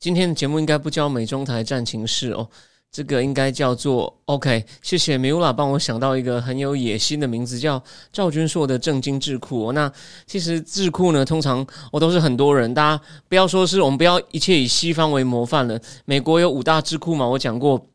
今天的节目应该不叫美中台战情室哦，这个应该叫做 OK。谢谢米乌拉帮我想到一个很有野心的名字，叫赵君硕的正经智库。那其实智库呢，通常我都是很多人，大家不要说是我们不要一切以西方为模范了。美国有五大智库嘛，我讲过，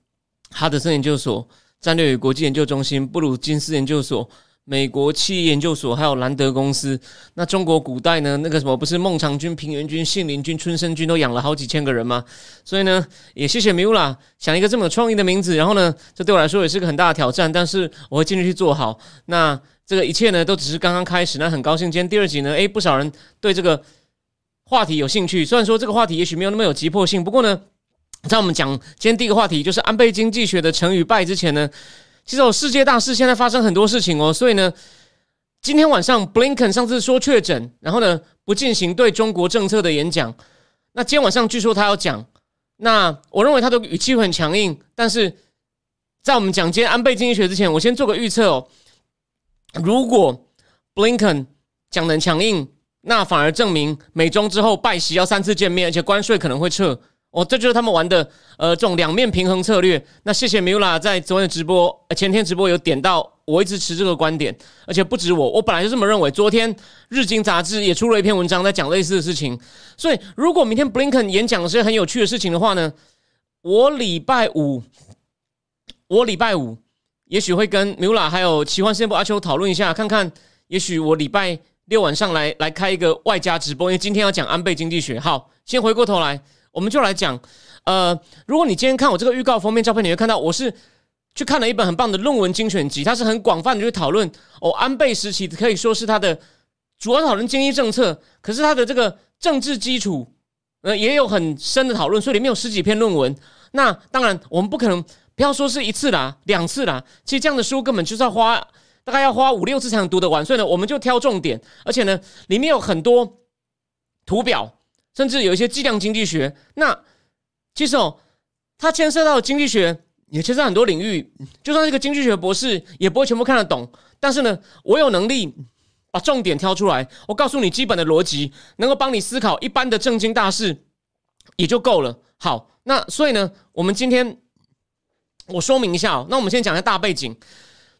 哈德森研究所、战略与国际研究中心、布鲁金斯研究所。美国企业研究所还有兰德公司，那中国古代呢？那个什么不是孟尝君、平原君、信陵君、春申君都养了好几千个人吗？所以呢，也谢谢米乌拉想一个这么有创意的名字。然后呢，这对我来说也是个很大的挑战，但是我会尽力去做好。那这个一切呢，都只是刚刚开始。那很高兴今天第二集呢，诶，不少人对这个话题有兴趣。虽然说这个话题也许没有那么有急迫性，不过呢，在我们讲今天第一个话题就是安倍经济学的成与败之前呢。其实有世界大事，现在发生很多事情哦，所以呢，今天晚上 Blinken 上次说确诊，然后呢不进行对中国政策的演讲，那今天晚上据说他要讲，那我认为他的语气很强硬，但是在我们讲今天安倍经济学之前，我先做个预测哦，如果 Blinken 讲的强硬，那反而证明美中之后拜习要三次见面，而且关税可能会撤。哦，这就是他们玩的，呃，这种两面平衡策略。那谢谢米乌拉在昨天直播、前天直播有点到，我一直持这个观点，而且不止我，我本来就这么认为。昨天日经杂志也出了一篇文章在讲类似的事情。所以，如果明天布林肯演讲的是很有趣的事情的话呢，我礼拜五，我礼拜五也许会跟米乌拉还有奇幻世界部阿秋讨论一下，看看，也许我礼拜六晚上来来开一个外加直播，因为今天要讲安倍经济学。好，先回过头来。我们就来讲，呃，如果你今天看我这个预告封面照片，你会看到我是去看了一本很棒的论文精选集，它是很广泛的去讨论哦，安倍时期可以说是他的主要讨论经济政策，可是他的这个政治基础，呃，也有很深的讨论，所以里面有十几篇论文。那当然，我们不可能不要说是一次啦、两次啦，其实这样的书根本就是要花大概要花五六次才能读得完，所以呢，我们就挑重点，而且呢，里面有很多图表。甚至有一些计量经济学，那其实哦，它牵涉到经济学，也牵涉很多领域。就算是个经济学博士，也不会全部看得懂。但是呢，我有能力把重点挑出来，我告诉你基本的逻辑，能够帮你思考一般的正经大事，也就够了。好，那所以呢，我们今天我说明一下哦。那我们先讲一下大背景，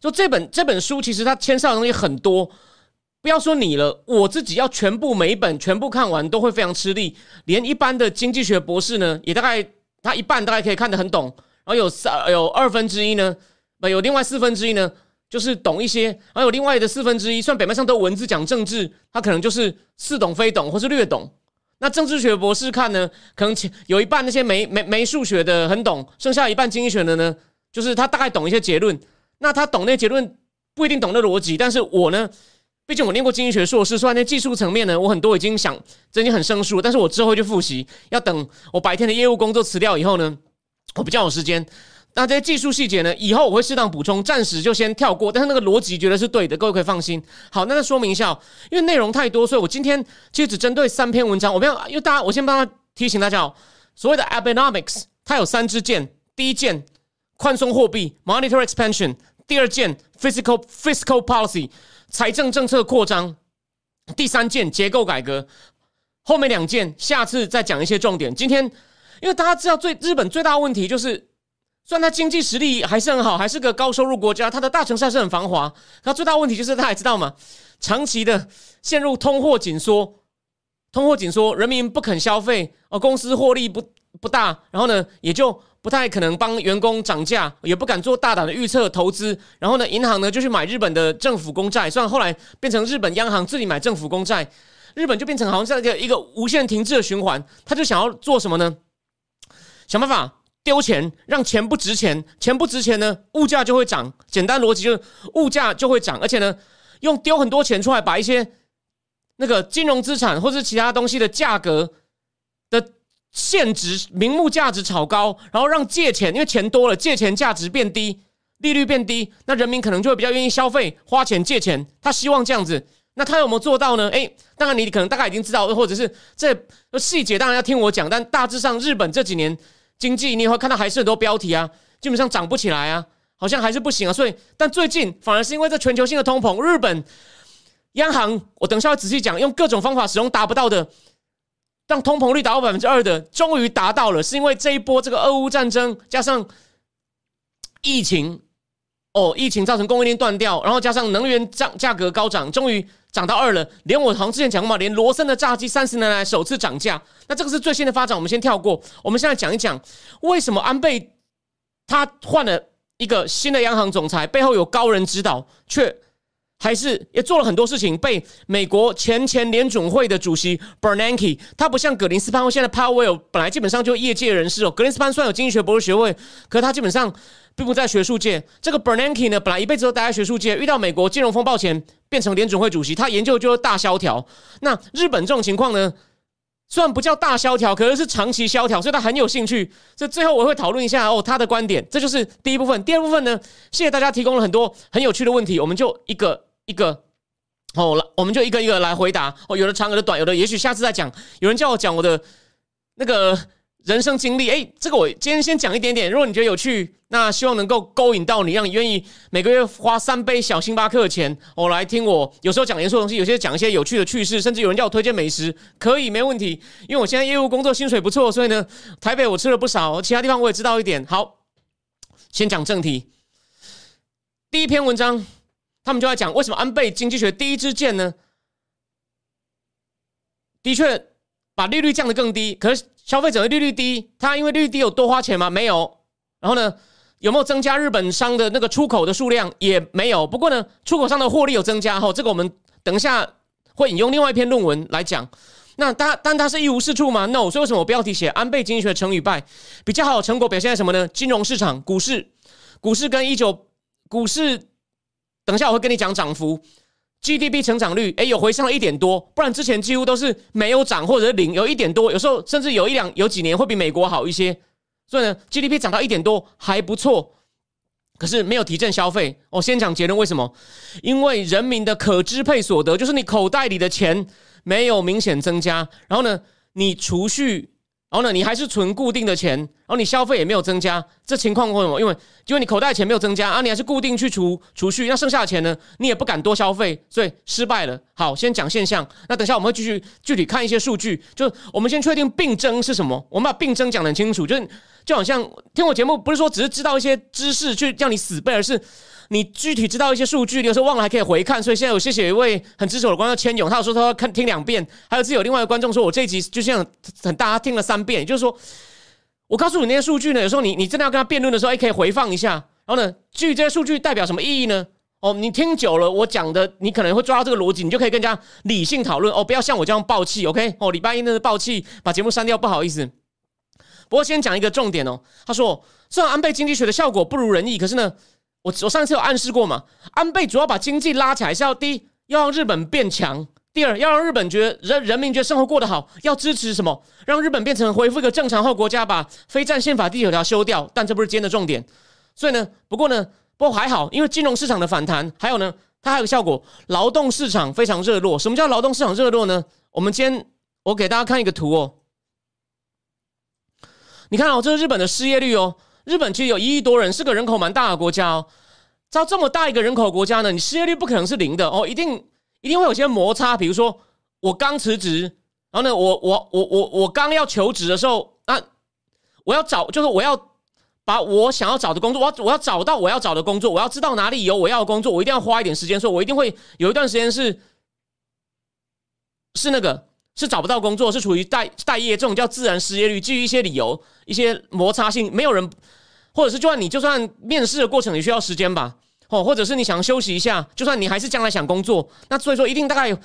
就这本这本书其实它牵涉的东西很多。不要说你了，我自己要全部每一本全部看完都会非常吃力。连一般的经济学博士呢，也大概他一半大概可以看得很懂，然后有三有二分之一呢，有另外四分之一呢，就是懂一些，然后有另外的四分之一，算表面上都文字讲政治，他可能就是似懂非懂或是略懂。那政治学博士看呢，可能有一半那些没没没数学的很懂，剩下一半经济学的呢，就是他大概懂一些结论。那他懂那结论不一定懂那逻辑，但是我呢？毕竟我念过经济学硕士，虽然那技术层面呢，我很多已经想，已经很生疏，但是我之后去复习，要等我白天的业务工作辞掉以后呢，我比较有时间。那这些技术细节呢，以后我会适当补充，暂时就先跳过。但是那个逻辑觉得是对的，各位可以放心。好，那再说明一下，因为内容太多，所以我今天其实只针对三篇文章。我不要，因为大家，我先帮他提醒大家哦，所谓的 Abenomics，它有三支箭，第一箭宽松货币 （Monetary Expansion），第二箭 Physical Fiscal Policy。财政政策扩张，第三件结构改革，后面两件下次再讲一些重点。今天，因为大家知道，最日本最大问题就是，虽然它经济实力还是很好，还是个高收入国家，它的大城市还是很繁华，它最大问题就是大家知道吗？长期的陷入通货紧缩，通货紧缩，人民不肯消费，哦，公司获利不不大，然后呢，也就。不太可能帮员工涨价，也不敢做大胆的预测投资。然后呢，银行呢就去买日本的政府公债，虽然后来变成日本央行自己买政府公债，日本就变成好像这样一个一个无限停滞的循环。他就想要做什么呢？想办法丢钱，让钱不值钱，钱不值钱呢，物价就会涨。简单逻辑就是物价就会涨，而且呢，用丢很多钱出来，把一些那个金融资产或者其他东西的价格的。现值名目价值炒高，然后让借钱，因为钱多了，借钱价值变低，利率变低，那人民可能就会比较愿意消费、花钱借钱。他希望这样子，那他有没有做到呢？诶，当然你可能大概已经知道，或者是这细节当然要听我讲，但大致上日本这几年经济，你会看到还是很多标题啊，基本上涨不起来啊，好像还是不行啊。所以，但最近反而是因为这全球性的通膨，日本。央行，我等下会仔细讲，用各种方法始终达不到的，让通膨率达到百分之二的，终于达到了，是因为这一波这个俄乌战争加上疫情，哦，疫情造成供应链断掉，然后加上能源价价格高涨，终于涨到二了。连我好像之前讲过嘛，连罗森的炸鸡三十年来首次涨价。那这个是最新的发展，我们先跳过。我们现在讲一讲为什么安倍他换了一个新的央行总裁，背后有高人指导，却。还是也做了很多事情，被美国前前联准会的主席 Bernanke，他不像格林斯潘或现在 Powell，本来基本上就业界人士哦。格林斯潘虽然有经济学博士学位，可他基本上并不在学术界。这个 Bernanke 呢，本来一辈子都待在学术界，遇到美国金融风暴前变成联准会主席，他研究就是大萧条。那日本这种情况呢，虽然不叫大萧条，可是是长期萧条，所以他很有兴趣。这最后我会讨论一下哦，他的观点。这就是第一部分。第二部分呢，谢谢大家提供了很多很有趣的问题，我们就一个。一个哦，来，我们就一个一个来回答哦。有的长，有的短，有的也许下次再讲。有人叫我讲我的那个人生经历，哎，这个我今天先讲一点点。如果你觉得有趣，那希望能够勾引到你，让你愿意每个月花三杯小星巴克的钱，我来听我。有时候讲严肃的东西，有些讲一些有趣的趣事，甚至有人叫我推荐美食，可以没问题。因为我现在业务工作薪水不错，所以呢，台北我吃了不少，其他地方我也知道一点。好，先讲正题，第一篇文章。他们就在讲为什么安倍经济学第一支箭呢？的确把利率降得更低，可是消费者的利率低，他因为利率低有多花钱吗？没有。然后呢，有没有增加日本商的那个出口的数量？也没有。不过呢，出口商的获利有增加。哈，这个我们等一下会引用另外一篇论文来讲。那他但它是一无是处吗？No。所以为什么我标题写安倍经济学成与败？比较好的成果表现在什么呢？金融市场、股市、股市跟一九股市。等一下，我会跟你讲涨幅，GDP 成长率，哎，有回升了一点多，不然之前几乎都是没有涨或者是零，有一点多，有时候甚至有一两有几年会比美国好一些，所以呢，GDP 涨到一点多还不错，可是没有提振消费。我先讲结论，为什么？因为人民的可支配所得，就是你口袋里的钱没有明显增加，然后呢，你储蓄。然后呢，你还是存固定的钱，然后你消费也没有增加，这情况为什么？因为因为你口袋钱没有增加啊，你还是固定去储储蓄，那剩下的钱呢，你也不敢多消费，所以失败了。好，先讲现象，那等下我们会继续具体看一些数据，就我们先确定病症是什么，我们把病症讲得很清楚，就是就好像听我节目，不是说只是知道一些知识去叫你死背，而是。你具体知道一些数据，你有时候忘了还可以回看。所以现在有谢谢一位很支持我的观众千勇，他有说他要看听两遍，还有自己有另外一个观众说我这一集就像很大家听了三遍，也就是说，我告诉你那些数据呢，有时候你你真的要跟他辩论的时候，哎可以回放一下。然后呢，至于这些数据代表什么意义呢？哦，你听久了我讲的，你可能会抓到这个逻辑，你就可以更加理性讨论。哦，不要像我这样暴气，OK？哦，礼拜一那是暴气，把节目删掉，不好意思。不过先讲一个重点哦，他说虽然安倍经济学的效果不如人意，可是呢。我我上次有暗示过嘛？安倍主要把经济拉起来是要第一要让日本变强，第二要让日本觉得人人民觉得生活过得好，要支持什么？让日本变成恢复一个正常后国家，把非战宪法第九条修掉。但这不是今天的重点。所以呢，不过呢，不过还好，因为金融市场的反弹，还有呢，它还有个效果，劳动市场非常热络。什么叫劳动市场热络呢？我们今天我给大家看一个图哦，你看哦，这是日本的失业率哦。日本其实有一亿多人，是个人口蛮大的国家哦。照这么大一个人口国家呢，你失业率不可能是零的哦，一定一定会有些摩擦。比如说，我刚辞职，然后呢，我我我我我刚要求职的时候，那我要找，就是我要把我想要找的工作，我要我要找到我要找的工作，我要知道哪里有我要的工作，我一定要花一点时间，所以我一定会有一段时间是是那个。是找不到工作，是处于待待业，这种叫自然失业率。基于一些理由、一些摩擦性，没有人，或者是就算你就算面试的过程也需要时间吧，哦，或者是你想休息一下，就算你还是将来想工作，那所以说一定大概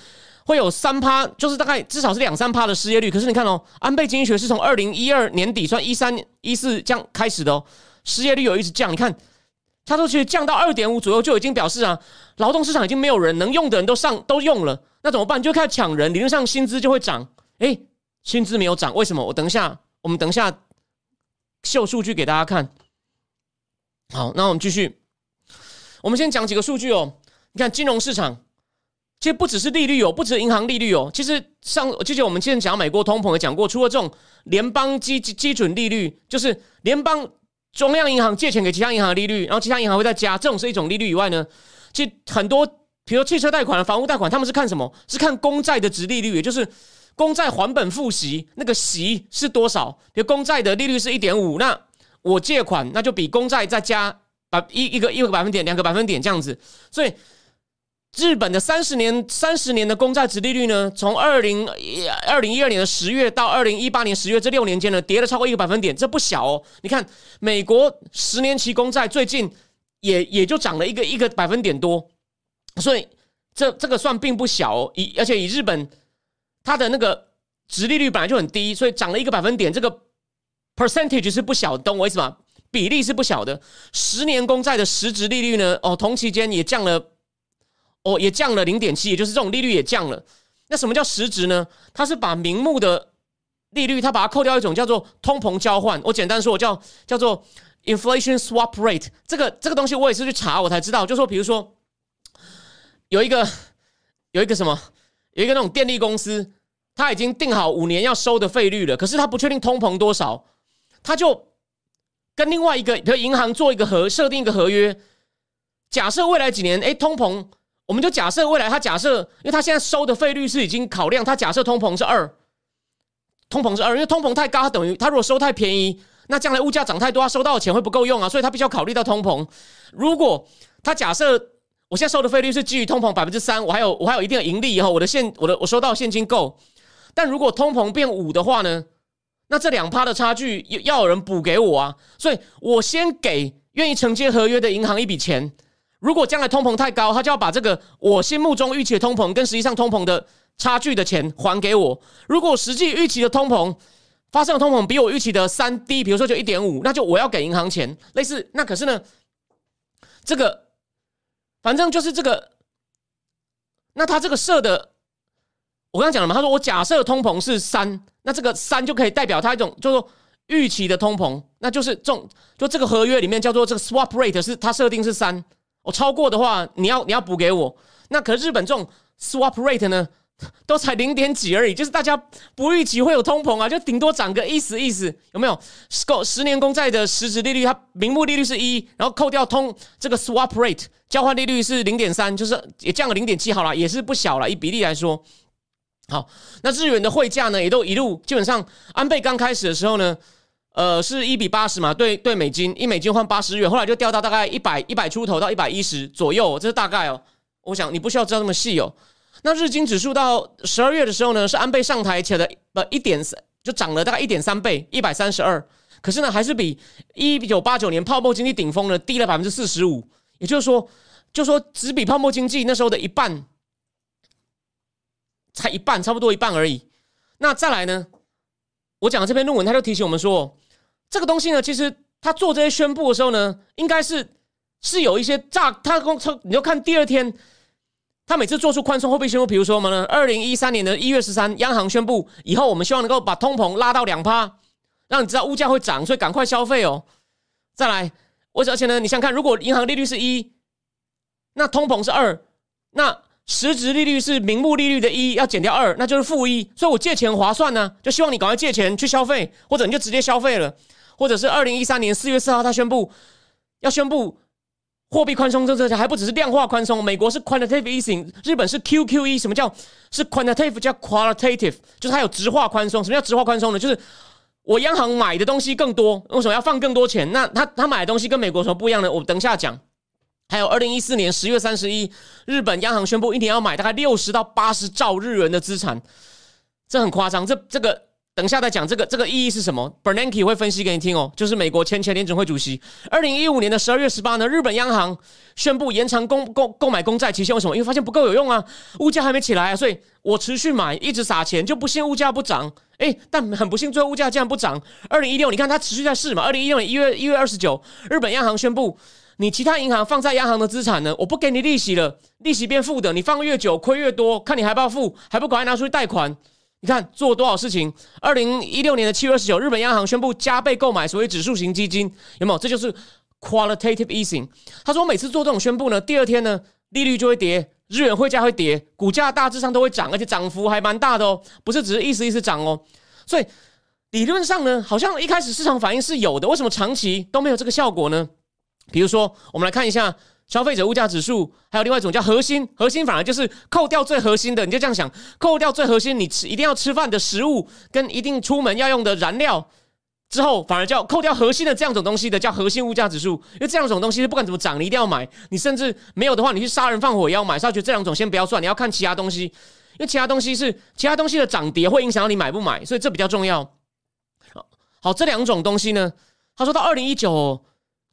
会有三趴，就是大概至少是两三趴的失业率。可是你看哦，安倍经济学是从二零一二年底算一三一四这样开始的哦，失业率有一直降。你看，他说其实降到二点五左右就已经表示啊，劳动市场已经没有人能用的人都上都用了。那怎么办？就开始抢人，理论上薪资就会涨。哎，薪资没有涨，为什么？我等一下我们等一下秀数据给大家看。好，那我们继续，我们先讲几个数据哦。你看金融市场。其实不只是利率哦，不只是银行利率哦。其实上，之前我们之前讲美国通膨也讲过，除了这种联邦基基准利率，就是联邦中央银行借钱给其他银行的利率，然后其他银行会再加，这种是一种利率以外呢，其实很多，比如说汽车贷款、房屋贷款，他们是看什么？是看公债的值利率，也就是公债还本付息那个息是多少？比如公债的利率是一点五，那我借款那就比公债再加百一一个一个百分点、两个百分点这样子，所以。日本的三十年三十年的公债值利率呢，从二零二零一二年的十月到二零一八年十月这六年间呢，跌了超过一个百分点，这不小哦。你看，美国十年期公债最近也也就涨了一个一个百分点多，所以这这个算并不小哦。以而且以日本它的那个值利率本来就很低，所以涨了一个百分点，这个 percentage 是不小，懂我意思吗？比例是不小的。十年公债的实质利率呢，哦，同期间也降了。哦，也降了零点七，也就是这种利率也降了。那什么叫实质呢？它是把名目的利率，它把它扣掉一种叫做通膨交换。我简单说，我叫叫做 inflation swap rate。这个这个东西我也是去查，我才知道。就说比如说有一个有一个什么，有一个那种电力公司，他已经定好五年要收的费率了，可是他不确定通膨多少，他就跟另外一个比如银行做一个合设定一个合约，假设未来几年，哎，通膨。我们就假设未来，他假设，因为他现在收的费率是已经考量，他假设通膨是二，通膨是二，因为通膨太高，他等于他如果收太便宜，那将来物价涨太多，他收到的钱会不够用啊，所以他必须要考虑到通膨。如果他假设我现在收的费率是基于通膨百分之三，我还有我还有一定的盈利以后，我的现我的我收到现金够，但如果通膨变五的话呢，那这两趴的差距要要有人补给我啊，所以我先给愿意承接合约的银行一笔钱。如果将来通膨太高，他就要把这个我心目中预期的通膨跟实际上通膨的差距的钱还给我。如果实际预期的通膨发生的通膨比我预期的三低，比如说就一点五，那就我要给银行钱。类似那可是呢，这个反正就是这个。那他这个设的，我刚刚讲了嘛？他说我假设通膨是三，那这个三就可以代表他一种，就是说预期的通膨，那就是这种就这个合约里面叫做这个 swap rate 是它设定是三。我超过的话，你要你要补给我。那可日本这种 swap rate 呢，都才零点几而已，就是大家不预期会有通膨啊，就顶多涨个意思意思，有没有？够十年公债的实质利率，它名目利率是一，然后扣掉通这个 swap rate 交换利率是零点三，就是也降了零点七，好了，也是不小了。以比例来说，好，那日元的汇价呢，也都一路基本上安倍刚开始的时候呢。呃，是一比八十嘛？对对，美金一美金换八十元，后来就掉到大概一百一百出头到一百一十左右，这是大概哦。我想你不需要知道那么细哦。那日经指数到十二月的时候呢，是安倍上台前的不一点三，就涨了大概一点三倍，一百三十二。可是呢，还是比一九八九年泡沫经济顶峰呢低了百分之四十五。也就是说，就说只比泡沫经济那时候的一半，才一半，差不多一半而已。那再来呢？我讲的这篇论文，他就提醒我们说。这个东西呢，其实他做这些宣布的时候呢，应该是是有一些炸。他公从你就看第二天，他每次做出宽松货币宣布，比如说什么呢？二零一三年的一月十三，央行宣布以后，我们希望能够把通膨拉到两趴，让你知道物价会涨，所以赶快消费哦。再来，我而且呢，你想看，如果银行利率是一，那通膨是二，那实质利率是名目利率的一，要减掉二，那就是负一。所以我借钱划算呢，就希望你赶快借钱去消费，或者你就直接消费了。或者是二零一三年四月四号，他宣布要宣布货币宽松政策，还不只是量化宽松。美国是 quantitative easing，日本是 QQE。什么叫是 quantitative 叫 qualitative？就是它有直化宽松。什么叫直化宽松呢？就是我央行买的东西更多，为什么要放更多钱？那他他买的东西跟美国什么不一样呢？我等一下讲。还有二零一四年十月三十一，日本央行宣布一年要买大概六十到八十兆日元的资产，这很夸张。这这个。等下再讲这个这个意义是什么？Bernanke 会分析给你听哦。就是美国前前联准会主席，二零一五年的十二月十八呢，日本央行宣布延长公购购买公债期限。为什么？因为发现不够有用啊，物价还没起来啊，所以我持续买，一直撒钱，就不信物价不涨。哎，但很不幸，最后物价竟然不涨。二零一六，你看它持续在试嘛。二零一六年一月一月二十九，日本央行宣布，你其他银行放在央行的资产呢，我不给你利息了，利息变负的，你放越久亏越多，看你还不要付，还不赶快拿出去贷款。你看做多少事情？二零一六年的七月二十九，日本央行宣布加倍购买所谓指数型基金，有没有？这就是 qualitative easing。他说，每次做这种宣布呢，第二天呢，利率就会跌，日元汇价会跌，股价大致上都会涨，而且涨幅还蛮大的哦，不是只是意思意思涨哦。所以理论上呢，好像一开始市场反应是有的，为什么长期都没有这个效果呢？比如说，我们来看一下。消费者物价指数，还有另外一种叫核心，核心反而就是扣掉最核心的，你就这样想，扣掉最核心，你吃一定要吃饭的食物跟一定出门要用的燃料之后，反而叫扣掉核心的这样种东西的叫核心物价指数，因为这两种东西是不管怎么涨，你一定要买，你甚至没有的话，你去杀人放火也要买。所以觉得这两种先不要算，你要看其他东西，因为其他东西是其他东西的涨跌会影响到你买不买，所以这比较重要。好，这两种东西呢，他说到二零一九。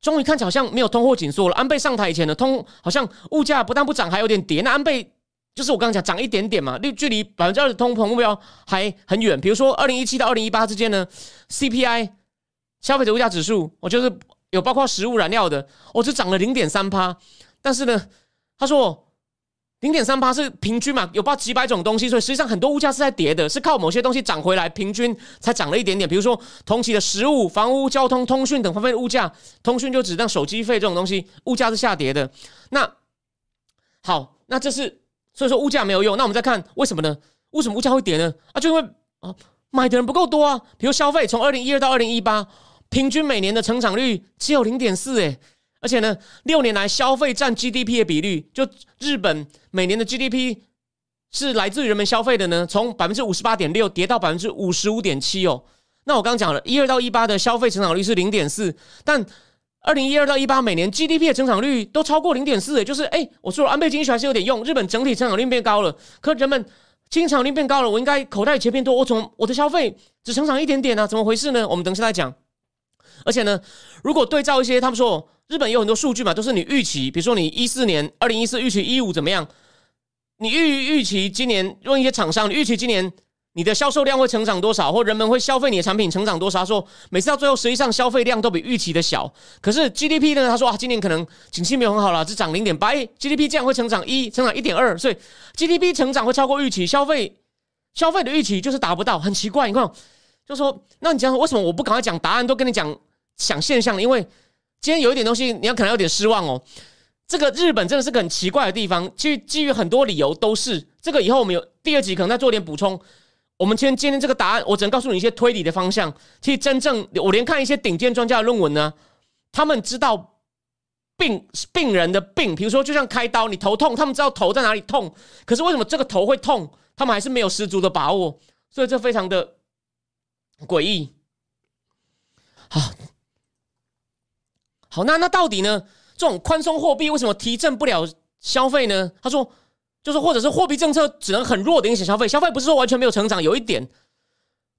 终于看起来好像没有通货紧缩了。安倍上台以前的通好像物价不但不涨，还有点跌。那安倍就是我刚刚讲涨一点点嘛，离距离百分之二的通膨目标还很远。比如说二零一七到二零一八之间呢，CPI 消费者物价指数，我就是有包括食物燃料的，我只涨了零点三趴。但是呢，他说。零点三八是平均嘛？有报几百种东西，所以实际上很多物价是在跌的，是靠某些东西涨回来，平均才涨了一点点。比如说同期的食物、房屋、交通、通讯等方面的物价，通讯就指像手机费这种东西，物价是下跌的。那好，那这是所以说物价没有用。那我们再看为什么呢？为什么物价会跌呢？啊，就因为啊买的人不够多啊。比如消费从二零一二到二零一八，平均每年的成长率只有零点四，诶。而且呢，六年来消费占 GDP 的比率，就日本每年的 GDP 是来自于人们消费的呢，从百分之五十八点六跌到百分之五十五点七哦。那我刚讲了，一二到一八的消费成长率是零点四，但二零一二到一八每年 GDP 的增长率都超过零点四，也就是哎，我说安倍经济学还是有点用，日本整体成长率变高了，可人们经济增长率变高了，我应该口袋钱变多，我从我的消费只成长一点点啊？怎么回事呢？我们等下再讲。而且呢，如果对照一些他们说。日本有很多数据嘛，都是你预期，比如说你一四年、二零一四预期一五怎么样？你预预期今年用一些厂商，你预期今年你的销售量会成长多少，或人们会消费你的产品成长多少？他说每次到最后，实际上消费量都比预期的小。可是 GDP 呢？他说啊，今年可能景气没有很好了，只涨零点八，GDP 这样会成长一，成长一点二，所以 GDP 成长会超过预期，消费消费的预期就是达不到，很奇怪。你看，就说那你讲为什么我不赶快讲答案，都跟你讲想现象？因为今天有一点东西，你要可能有点失望哦。这个日本真的是个很奇怪的地方，基于基于很多理由都是这个。以后我们有第二集可能再做点补充。我们今天今天这个答案，我只能告诉你一些推理的方向。其实真正我连看一些顶尖专家的论文呢，他们知道病病人的病，比如说就像开刀，你头痛，他们知道头在哪里痛，可是为什么这个头会痛，他们还是没有十足的把握，所以这非常的诡异。好。好，那那到底呢？这种宽松货币为什么提振不了消费呢？他说，就是或者是货币政策只能很弱的影响消费。消费不是说完全没有成长，有一点，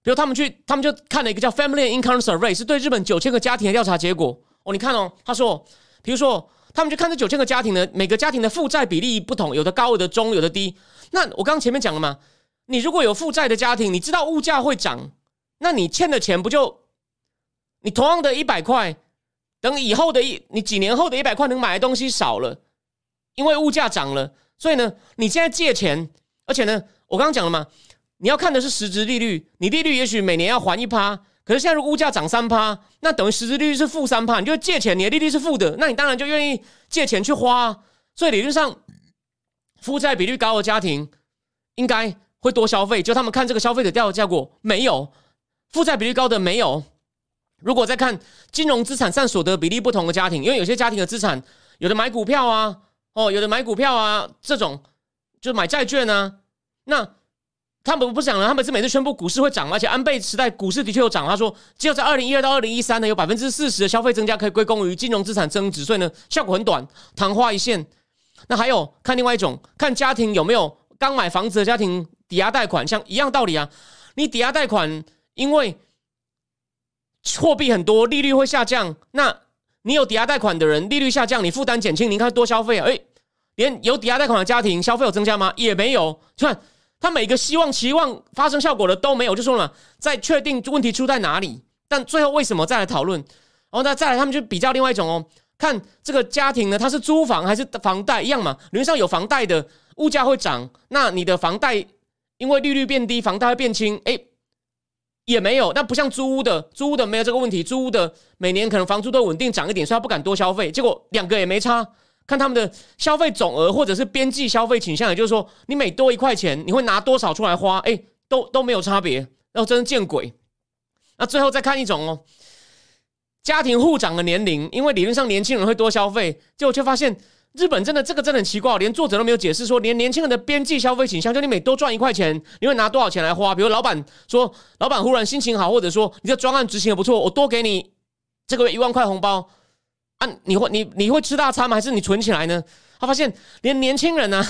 比如他们去，他们就看了一个叫 Family Income Survey，是对日本九千个家庭的调查结果。哦，你看哦，他说，比如说他们去看这九千个家庭呢，每个家庭的负债比例不同，有的高，有的中，有的低。那我刚刚前面讲了嘛，你如果有负债的家庭，你知道物价会涨，那你欠的钱不就，你同样的一百块。等以后的一，你几年后的一百块能买的东西少了，因为物价涨了，所以呢，你现在借钱，而且呢，我刚刚讲了嘛，你要看的是实质利率，你利率也许每年要还一趴，可是现在如果物价涨三趴，那等于实质利率是负三趴，你就借钱，你的利率是负的，那你当然就愿意借钱去花，所以理论上，负债比率高的家庭应该会多消费，就他们看这个消费者调查结果，没有负债比率高的没有。如果再看金融资产占所得比例不同的家庭，因为有些家庭的资产有的买股票啊，哦，有的买股票啊，这种就买债券啊，那他们不讲了，他们是每次宣布股市会涨，而且安倍时代股市的确有涨。他说，只有在二零一二到二零一三呢，有百分之四十的消费增加可以归功于金融资产增值，所以呢，效果很短昙花一现。那还有看另外一种，看家庭有没有刚买房子的家庭抵押贷款，像一样道理啊，你抵押贷款因为。货币很多，利率会下降。那你有抵押贷款的人，利率下降，你负担减轻，你看多消费啊？哎，连有抵押贷款的家庭消费有增加吗？也没有。就看他每个希望期望发生效果的都没有，就说了，在确定问题出在哪里。但最后为什么再来讨论？然后那再来，他们就比较另外一种哦，看这个家庭呢，它是租房还是房贷一样嘛？理论上有房贷的物价会涨，那你的房贷因为利率变低，房贷会变轻，哎，也没有。那不像租屋的，租屋的没有这个问题，租屋的每年可能房租都稳定涨一点，所以他不敢多消费。结果两个也没差，看他们的消费总额或者是边际消费倾向，也就是说，你每多一块钱，你会拿多少出来花？哎，都都没有差别。然后真是见鬼。那最后再看一种哦，家庭户长的年龄，因为理论上年轻人会多消费，结果却发现。日本真的这个真的很奇怪，连作者都没有解释说，连年轻人的边际消费倾向，就你每多赚一块钱，你会拿多少钱来花？比如老板说，老板忽然心情好，或者说你的专案执行的不错，我多给你这个月一万块红包啊，你会你你会吃大餐吗？还是你存起来呢？他发现连年轻人呢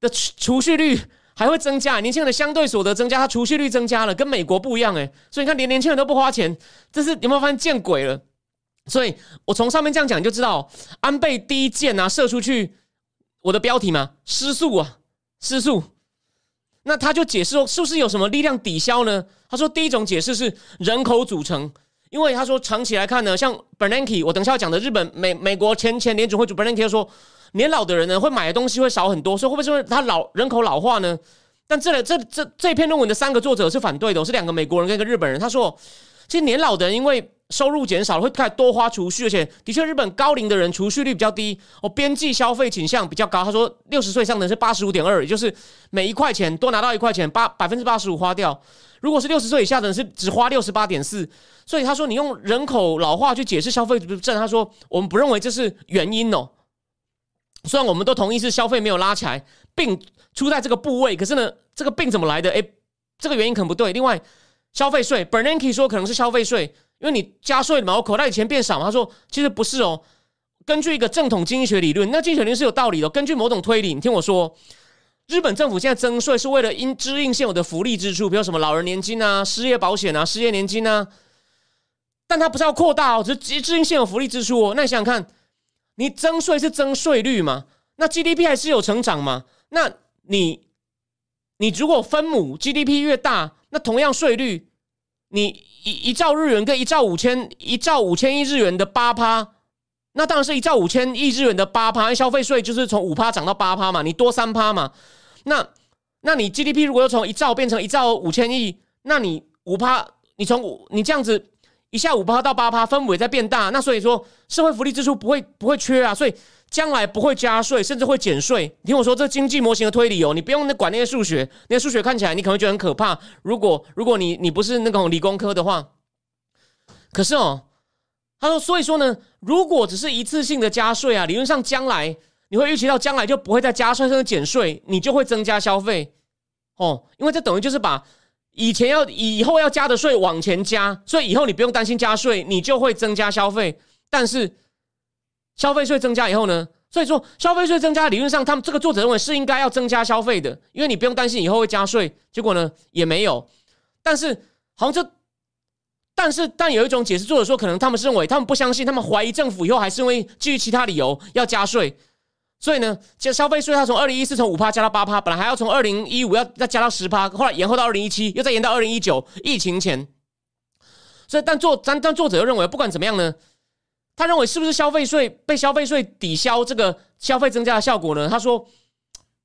的储蓄率还会增加，年轻人的相对所得增加，他储蓄率增加了，跟美国不一样诶。所以你看，连年轻人都不花钱，这是有没有发现见鬼了？所以我从上面这样讲，就知道安倍第一箭啊射出去，我的标题嘛失速啊失速。那他就解释说，是不是有什么力量抵消呢？他说第一种解释是人口组成，因为他说长期来看呢，像 Bernanke，我等下要讲的日本美美国前前联准会主 Bernanke 说，年老的人呢会买的东西会少很多，所以会不会说他老人口老化呢？但这这这这篇论文的三个作者是反对的，是两个美国人跟一个日本人。他说，其实年老的人因为收入减少了，会开始多花储蓄，而且的确，日本高龄的人储蓄率比较低，哦，边际消费倾向比较高。他说，六十岁以上的是八十五点二，也就是每一块钱多拿到一块钱，八百分之八十五花掉。如果是六十岁以下的人，是只花六十八点四。所以他说，你用人口老化去解释消费不正，他说我们不认为这是原因哦。虽然我们都同意是消费没有拉起来，病出在这个部位，可是呢，这个病怎么来的？诶，这个原因可能不对。另外，消费税，Bernanke 说可能是消费税。因为你加税嘛，我口袋里钱变少。他说其实不是哦，根据一个正统经济学理论，那经济学理论是有道理的。根据某种推理，你听我说，日本政府现在征税是为了应支应现有的福利支出，比如什么老人年金啊、失业保险啊、失业年金啊，但它不是要扩大哦，只是支应现有福利支出哦。那你想想看，你征税是征税率嘛？那 GDP 还是有成长嘛？那你你如果分母 GDP 越大，那同样税率。你一一兆日元跟一兆五千一兆五千亿日元的八趴，那当然是一兆五千亿日元的八趴，消费税就是从五趴涨到八趴嘛，你多三趴嘛。那那你 GDP 如果又从一兆变成一兆五千亿，那你五趴，你从五你这样子一下五趴到八趴，分母也在变大，那所以说社会福利支出不会不会缺啊，所以。将来不会加税，甚至会减税。你听我说，这经济模型的推理哦，你不用那管那些数学，那些数学看起来你可能会觉得很可怕。如果如果你你不是那种理工科的话，可是哦，他说，所以说呢，如果只是一次性的加税啊，理论上将来你会预期到将来就不会再加税，甚至减税，你就会增加消费哦，因为这等于就是把以前要以后要加的税往前加，所以以后你不用担心加税，你就会增加消费，但是。消费税增加以后呢？所以说消费税增加，理论上他们这个作者认为是应该要增加消费的，因为你不用担心以后会加税。结果呢也没有。但是好像这，但是但有一种解释，作者说可能他们是认为他们不相信，他们怀疑政府以后还是因为基于其他理由要加税。所以呢，这消费税它从二零一四从五趴加到八趴，本来还要从二零一五要再加到十趴，后来延后到二零一七，又再延到二零一九疫情前。所以但作但但作者又认为不管怎么样呢？他认为是不是消费税被消费税抵消这个消费增加的效果呢？他说，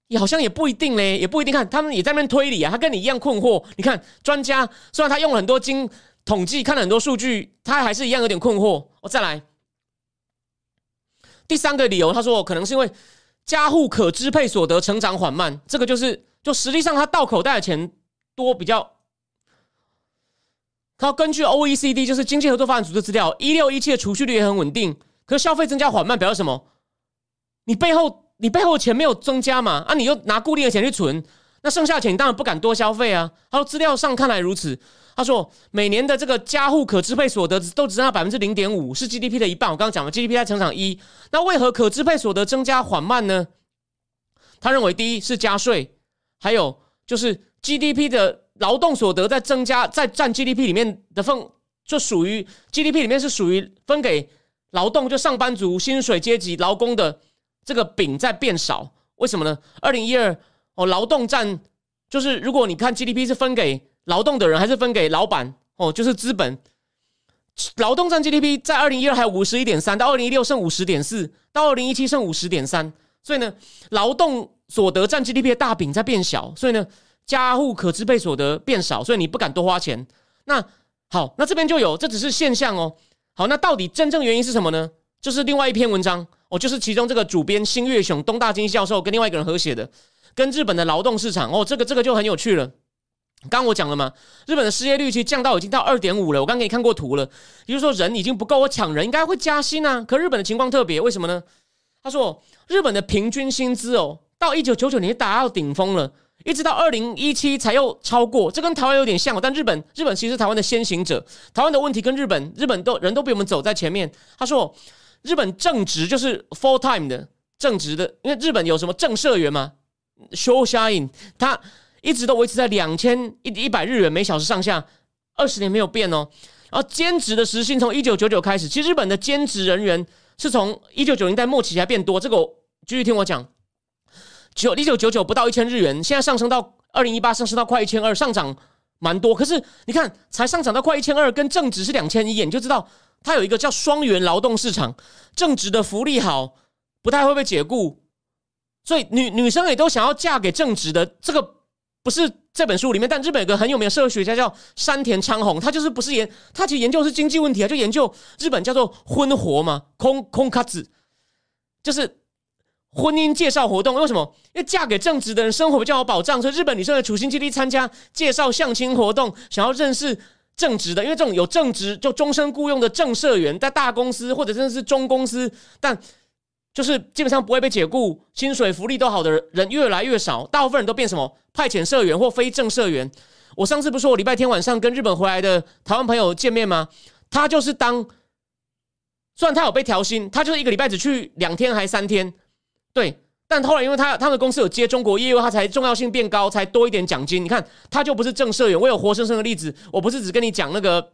也好像也不一定嘞，也不一定。看他们也在那边推理啊，他跟你一样困惑。你看专家虽然他用了很多经统计，看了很多数据，他还是一样有点困惑。我再来第三个理由，他说可能是因为家户可支配所得成长缓慢，这个就是就实际上他到口袋的钱多比较。他根据 OECD 就是经济合作发展组织资料，一六一七的储蓄率也很稳定，可是消费增加缓慢，表示什么？你背后你背后的钱没有增加嘛？啊，你又拿固定的钱去存，那剩下的钱你当然不敢多消费啊。他说资料上看来如此。他说每年的这个家户可支配所得都只剩下百分之零点五，是 GDP 的一半。我刚刚讲了 GDP 在成长一，那为何可支配所得增加缓慢呢？他认为第一是加税，还有就是 GDP 的。劳动所得在增加，在占 GDP 里面的份，就属于 GDP 里面是属于分给劳动，就上班族、薪水阶级、劳工的这个饼在变少。为什么呢？二零一二哦，劳动占就是如果你看 GDP 是分给劳动的人，还是分给老板哦，就是资本。劳动占 GDP 在二零一二还有五十一点三，到二零一六剩五十点四，到二零一七剩五十点三。所以呢，劳动所得占 GDP 的大饼在变小。所以呢。家户可支配所得变少，所以你不敢多花钱。那好，那这边就有，这只是现象哦。好，那到底真正原因是什么呢？就是另外一篇文章哦，就是其中这个主编新月雄东大经济教授跟另外一个人合写的，跟日本的劳动市场哦，这个这个就很有趣了。刚我讲了嘛，日本的失业率其实降到已经到二点五了。我刚给你看过图了，也就是说人已经不够，我抢人应该会加薪啊。可日本的情况特别，为什么呢？他说日本的平均薪资哦，到一九九九年达到顶峰了。一直到二零一七才又超过，这跟台湾有点像，但日本日本其实台湾的先行者，台湾的问题跟日本日本都人都比我们走在前面。他说，日本正职就是 full time 的正职的，因为日本有什么正社员吗？show shine，他一直都维持在两千一一百日元每小时上下，二十年没有变哦。然后兼职的时薪从一九九九开始，其实日本的兼职人员是从一九九零代末期才变多，这个继续听我讲。九一九九九不到一千日元，现在上升到二零一八上升到快一千二，上涨蛮多。可是你看，才上涨到快一千二，跟正值是两千一，你就知道它有一个叫双元劳动市场，正值的福利好，不太会被解雇，所以女女生也都想要嫁给正直的。这个不是这本书里面，但日本有个很有名的社会学家叫山田昌宏，他就是不是研，他其实研究是经济问题啊，就研究日本叫做婚活嘛，空空卡子，就是。婚姻介绍活动为什么？因为嫁给正直的人，生活比较有保障，所以日本女生的处心积虑参加介绍相亲活动，想要认识正直的。因为这种有正直就终身雇佣的正社员，在大公司或者真的是中公司，但就是基本上不会被解雇，薪水福利都好的人越来越少，大部分人都变什么派遣社员或非正社员。我上次不是说我礼拜天晚上跟日本回来的台湾朋友见面吗？他就是当，虽然他有被调薪，他就是一个礼拜只去两天还三天。对，但后来因为他他们公司有接中国业务，他才重要性变高，才多一点奖金。你看，他就不是正社员。我有活生生的例子，我不是只跟你讲那个，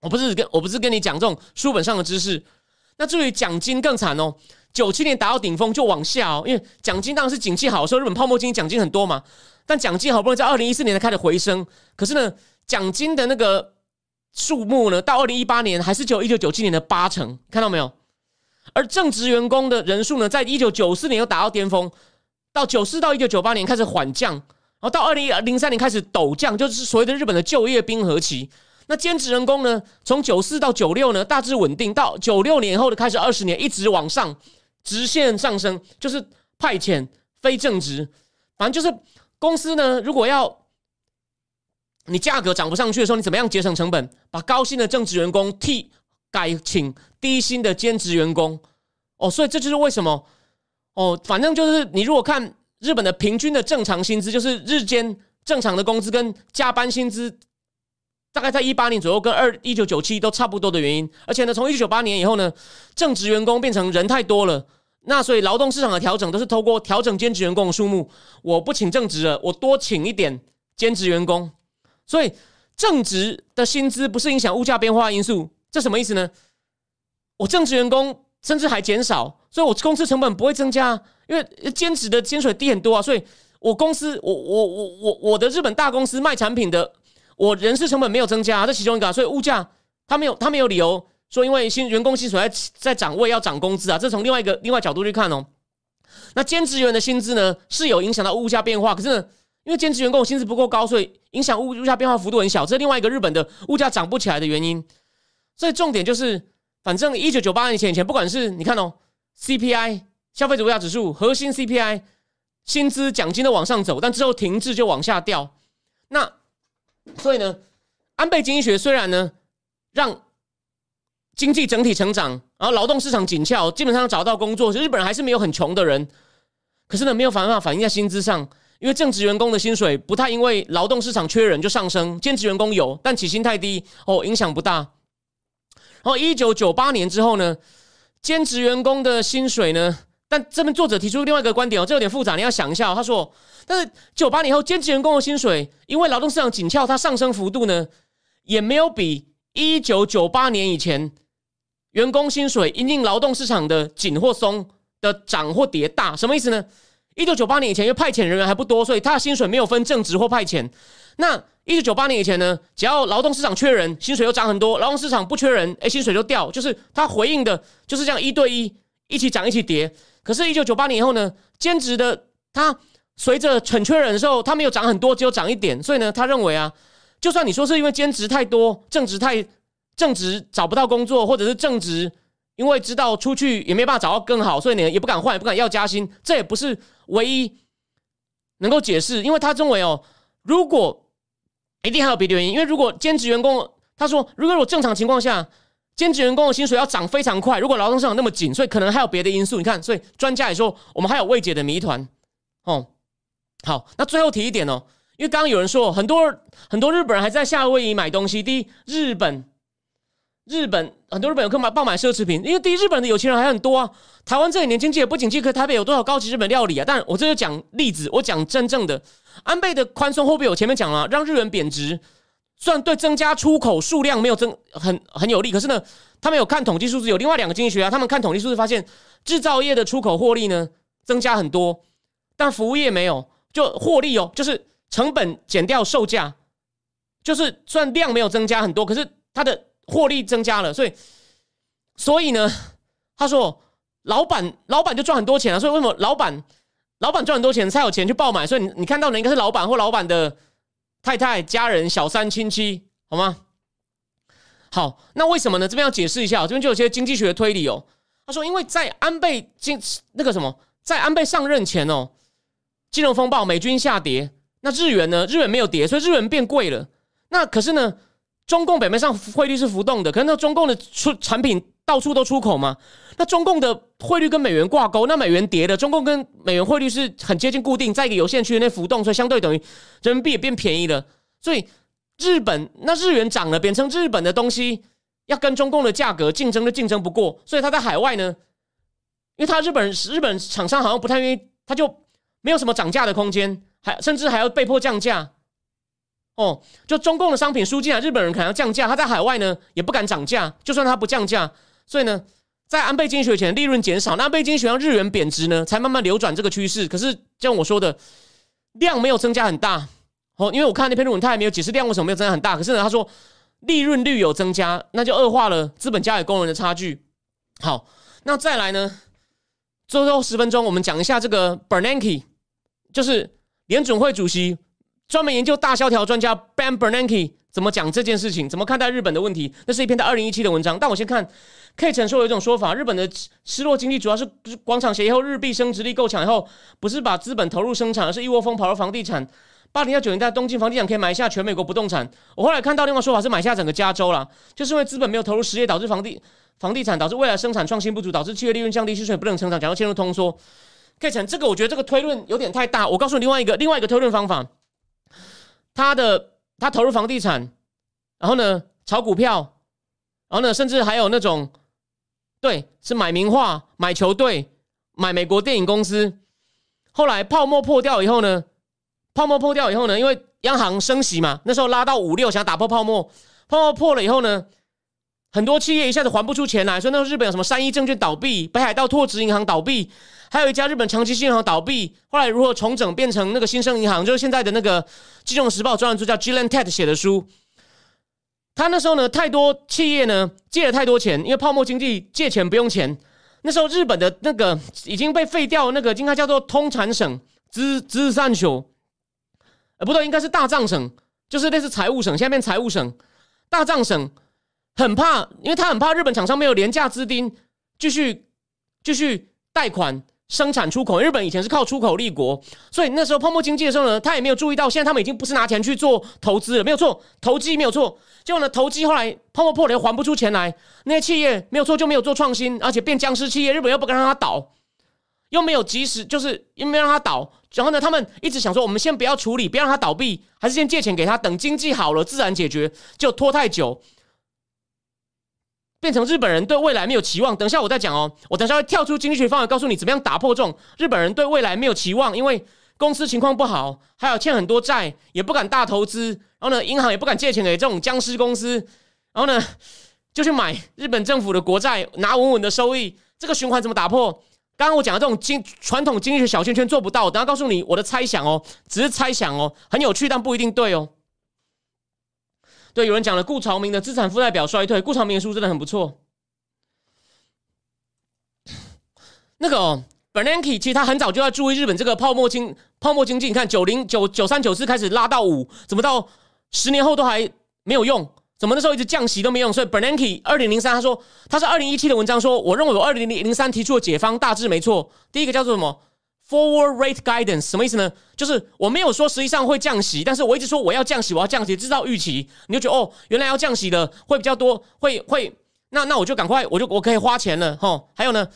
我不是跟我不是跟你讲这种书本上的知识。那至于奖金更惨哦，九七年达到顶峰就往下哦，因为奖金当然是景气好的，时候日本泡沫经济奖金很多嘛。但奖金好不容易在二零一四年才开始回升，可是呢，奖金的那个数目呢，到二零一八年还是只有一九九七年的八成，看到没有？而正职员工的人数呢，在一九九四年又达到巅峰，到九四到一九九八年开始缓降，然后到二零零三年开始陡降，就是所谓的日本的就业冰河期。那兼职人工呢，从九四到九六呢大致稳定，到九六年后的开始二十年一直往上直线上升，就是派遣非正职，反正就是公司呢，如果要你价格涨不上去的时候，你怎么样节省成本，把高薪的正职员工替。改请低薪的兼职员工哦，所以这就是为什么哦，反正就是你如果看日本的平均的正常薪资，就是日间正常的工资跟加班薪资，大概在一八年左右跟二一九九七都差不多的原因。而且呢，从一九九八年以后呢，正职员工变成人太多了，那所以劳动市场的调整都是透过调整兼职员工的数目，我不请正职了，我多请一点兼职员工，所以正职的薪资不是影响物价变化因素。这什么意思呢？我正职员工甚至还减少，所以我公司成本不会增加，因为兼职的薪水低很多啊。所以我公司，我我我我我的日本大公司卖产品的，我人事成本没有增加，这其中一个。所以物价他没有，他没有理由说因为新员工薪水在在涨位要涨工资啊。这从另外一个另外角度去看哦。那兼职员的薪资呢是有影响到物价变化，可是呢，因为兼职员工薪资不够高，所以影响物物价变化幅度很小。这是另外一个日本的物价涨不起来的原因。所以重点就是，反正一九九八年前以前，不管是你看哦，CPI 消费者物价指数、核心 CPI 薪资奖金都往上走，但之后停滞就往下掉。那所以呢，安倍经济学虽然呢让经济整体成长，然后劳动市场紧俏，基本上找到工作，日本人还是没有很穷的人。可是呢，没有办法反映在薪资上，因为正职员工的薪水不太因为劳动市场缺人就上升，兼职员工有，但起薪太低哦，影响不大。然后一九九八年之后呢，兼职员工的薪水呢？但这边作者提出另外一个观点哦，这有点复杂，你要想一下。他说，但是九八年后兼职员工的薪水，因为劳动市场紧俏，它上升幅度呢，也没有比一九九八年以前员工薪水因应劳动市场的紧或松的涨或跌大。什么意思呢？一九九八年以前，因为派遣人员还不多，所以他的薪水没有分正职或派遣。那一九九八年以前呢，只要劳动市场缺人，薪水又涨很多；劳动市场不缺人，哎，薪水就掉。就是他回应的，就是这样一对一，一起涨一起跌。可是，一九九八年以后呢，兼职的他随着很缺人的时候，他没有涨很多，只有涨一点。所以呢，他认为啊，就算你说是因为兼职太多，正职太正职找不到工作，或者是正职因为知道出去也没办法找到更好，所以呢也不敢换，也不敢要加薪，这也不是唯一能够解释。因为他认为哦，如果一定还有别的原因，因为如果兼职员工，他说如果我正常情况下。兼职员工的薪水要涨非常快，如果劳动市场那么紧，所以可能还有别的因素。你看，所以专家也说，我们还有未解的谜团。哦，好，那最后提一点哦，因为刚刚有人说，很多很多日本人还在夏威夷买东西。第一，日本日本很多日本游客买爆买奢侈品，因为第一，日本的有钱人还很多啊。台湾这几年经济也不景气，可台北有多少高级日本料理啊？但我这就讲例子，我讲真正的安倍的宽松货币，我前面讲了，让日元贬值。虽然对增加出口数量没有增很很有利，可是呢，他们有看统计数字，有另外两个经济学家，他们看统计数字发现，制造业的出口获利呢增加很多，但服务业没有，就获利哦，就是成本减掉售价，就是虽然量没有增加很多，可是它的获利增加了，所以所以呢，他说老板老板就赚很多钱了，所以为什么老板老板赚很多钱才有钱去爆买？所以你你看到的应该是老板或老板的。太太、家人、小三、亲戚，好吗？好，那为什么呢？这边要解释一下，这边就有些经济学的推理哦。他说，因为在安倍经那个什么，在安倍上任前哦，金融风暴，美军下跌，那日元呢？日元没有跌，所以日元变贵了。那可是呢，中共表面上汇率是浮动的，可是那中共的出产品到处都出口嘛。那中共的汇率跟美元挂钩，那美元跌的，中共跟美元汇率是很接近固定，在一个有限区内浮动，所以相对等于人民币也变便宜了。所以日本那日元涨了，变成日本的东西要跟中共的价格竞争都竞争不过，所以他在海外呢，因为他日本日本厂商好像不太愿意，他就没有什么涨价的空间，还甚至还要被迫降价。哦，就中共的商品输进来，日本人可能要降价，他在海外呢也不敢涨价，就算他不降价，所以呢。在安倍经济学前，利润减少，那安倍经济学让日元贬值呢，才慢慢扭转这个趋势。可是像我说的，量没有增加很大哦，因为我看那篇论文，他也没有解释量为什么没有增加很大。可是呢，他说利润率有增加，那就恶化了资本家与工人的差距。好，那再来呢，最后十分钟，我们讲一下这个 Bernanke，就是联准会主席，专门研究大萧条专家 Ben Bernanke。怎么讲这件事情？怎么看待日本的问题？那是一篇在二零一七的文章。但我先看 K 承受有一种说法，日本的失落经济主要是广场协议后日币升值力够强以后，不是把资本投入生产，而是一窝蜂跑到房地产。八零到九零代东京房地产可以买下全美国不动产。我后来看到另外说法是买下整个加州了，就是因为资本没有投入实业，导致房地房地产导致未来生产创新不足，导致企业利润降低，薪水不能成长，然后陷入通缩。K 承这个我觉得这个推论有点太大。我告诉你另外一个另外一个推论方法，他的。他投入房地产，然后呢炒股票，然后呢甚至还有那种，对，是买名画、买球队、买美国电影公司。后来泡沫破掉以后呢，泡沫破掉以后呢，因为央行升息嘛，那时候拉到五六，想打破泡沫，泡沫破了以后呢，很多企业一下子还不出钱来，所以那时候日本有什么三一证券倒闭、北海道拓殖银行倒闭。还有一家日本长期信行倒闭，后来如何重整变成那个新生银行，就是现在的那个《金融时报》专栏作家 Gillian Ted 写的书。他那时候呢，太多企业呢借了太多钱，因为泡沫经济借钱不用钱。那时候日本的那个已经被废掉，那个应该叫做通产省资资善省，呃，不对，应该是大藏省，就是类似财务省，现在变财务省。大藏省很怕，因为他很怕日本厂商没有廉价资金继续继续贷款。生产出口，日本以前是靠出口立国，所以那时候泡沫经济的时候呢，他也没有注意到，现在他们已经不是拿钱去做投资了，没有错，投机没有错。结果呢，投机后来泡沫破了，又还不出钱来，那些企业没有错就没有做创新，而且变僵尸企业，日本又不敢让它倒，又没有及时，就是又没让它倒。然后呢，他们一直想说，我们先不要处理，不要让它倒闭，还是先借钱给他，等经济好了自然解决，就拖太久。变成日本人对未来没有期望。等下我再讲哦，我等下会跳出经济学方法，告诉你怎么样打破这种日本人对未来没有期望，因为公司情况不好，还有欠很多债，也不敢大投资，然后呢，银行也不敢借钱给这种僵尸公司，然后呢，就去买日本政府的国债，拿稳稳的收益。这个循环怎么打破？刚刚我讲的这种经传统经济学小圈圈做不到。等下告诉你我的猜想哦，只是猜想哦，很有趣，但不一定对哦。对，有人讲了顾朝明的资产负债表衰退，顾朝明的书真的很不错。那个哦 Bernanke 其实他很早就要注意日本这个泡沫经泡沫经济。你看九零九九三九四开始拉到五，怎么到十年后都还没有用？怎么那时候一直降息都没用？所以 Bernanke 二零零三他说他是二零一七的文章说，我认为我二零零零三提出的解方大致没错。第一个叫做什么 Forward Rate Guidance 什么意思呢？就是我没有说实际上会降息，但是我一直说我要降息，我要降息，制造预期，你就觉得哦，原来要降息的会比较多，会会那那我就赶快我就我可以花钱了哈。还有呢，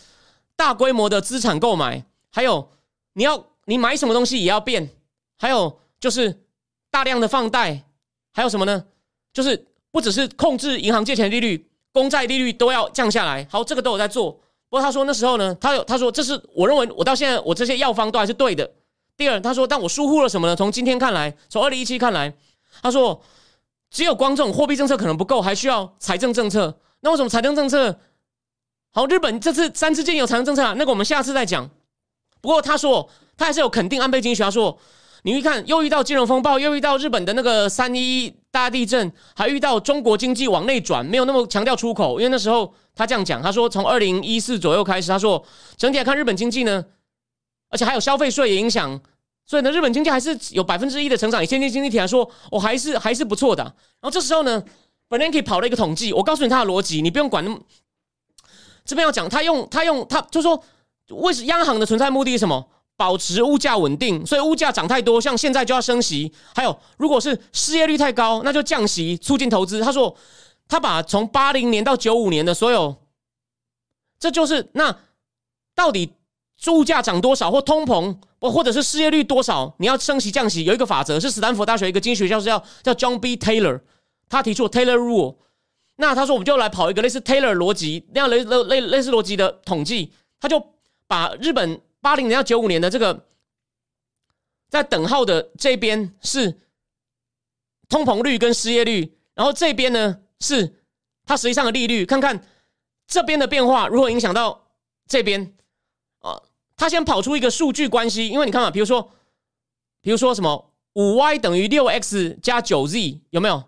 大规模的资产购买，还有你要你买什么东西也要变，还有就是大量的放贷，还有什么呢？就是不只是控制银行借钱利率，公债利率都要降下来。好，这个都有在做。他说那时候呢，他有他说这是我认为我到现在我这些药方都还是对的。第二，他说但我疏忽了什么呢？从今天看来，从二零一七看来，他说只有光这种货币政策可能不够，还需要财政政策。那为什么财政政策？好，日本这次三次建有财政政策啊，那个我们下次再讲。不过他说他还是有肯定安倍经济学，他说。你一看，又遇到金融风暴，又遇到日本的那个三一大地震，还遇到中国经济往内转，没有那么强调出口。因为那时候他这样讲，他说从二零一四左右开始，他说整体来看日本经济呢，而且还有消费税也影响，所以呢，日本经济还是有百分之一的成长。以先进经济体来说，我还是还是不错的。然后这时候呢，Bernanke 跑了一个统计，我告诉你他的逻辑，你不用管那么。这边要讲，他用他用他就说，为什央行的存在目的是什么？保持物价稳定，所以物价涨太多，像现在就要升息。还有，如果是失业率太高，那就降息，促进投资。他说，他把从八零年到九五年的所有，这就是那到底物价涨多少或通膨，或或者是失业率多少，你要升息降息，有一个法则是斯坦福大学一个经济学教授叫叫 John B Taylor，他提出 Taylor Rule。那他说，我们就来跑一个类似 Taylor 逻辑那样类类类类似逻辑的统计，他就把日本。八零年到九五年的这个，在等号的这边是通膨率跟失业率，然后这边呢是它实际上的利率。看看这边的变化如何影响到这边啊？他先跑出一个数据关系，因为你看嘛，比如说，比如说什么五 y 等于六 x 加九 z 有没有？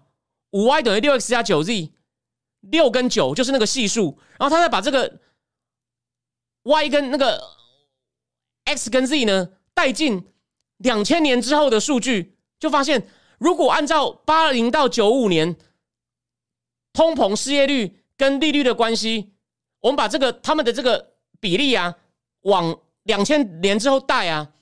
五 y 等于六 x 加九 z，六跟九就是那个系数，然后他再把这个 y 跟那个。X 跟 z 呢带进两千年之后的数据，就发现，如果按照八零到九五年通膨、失业率跟利率的关系，我们把这个他们的这个比例啊，往两千年之后带啊，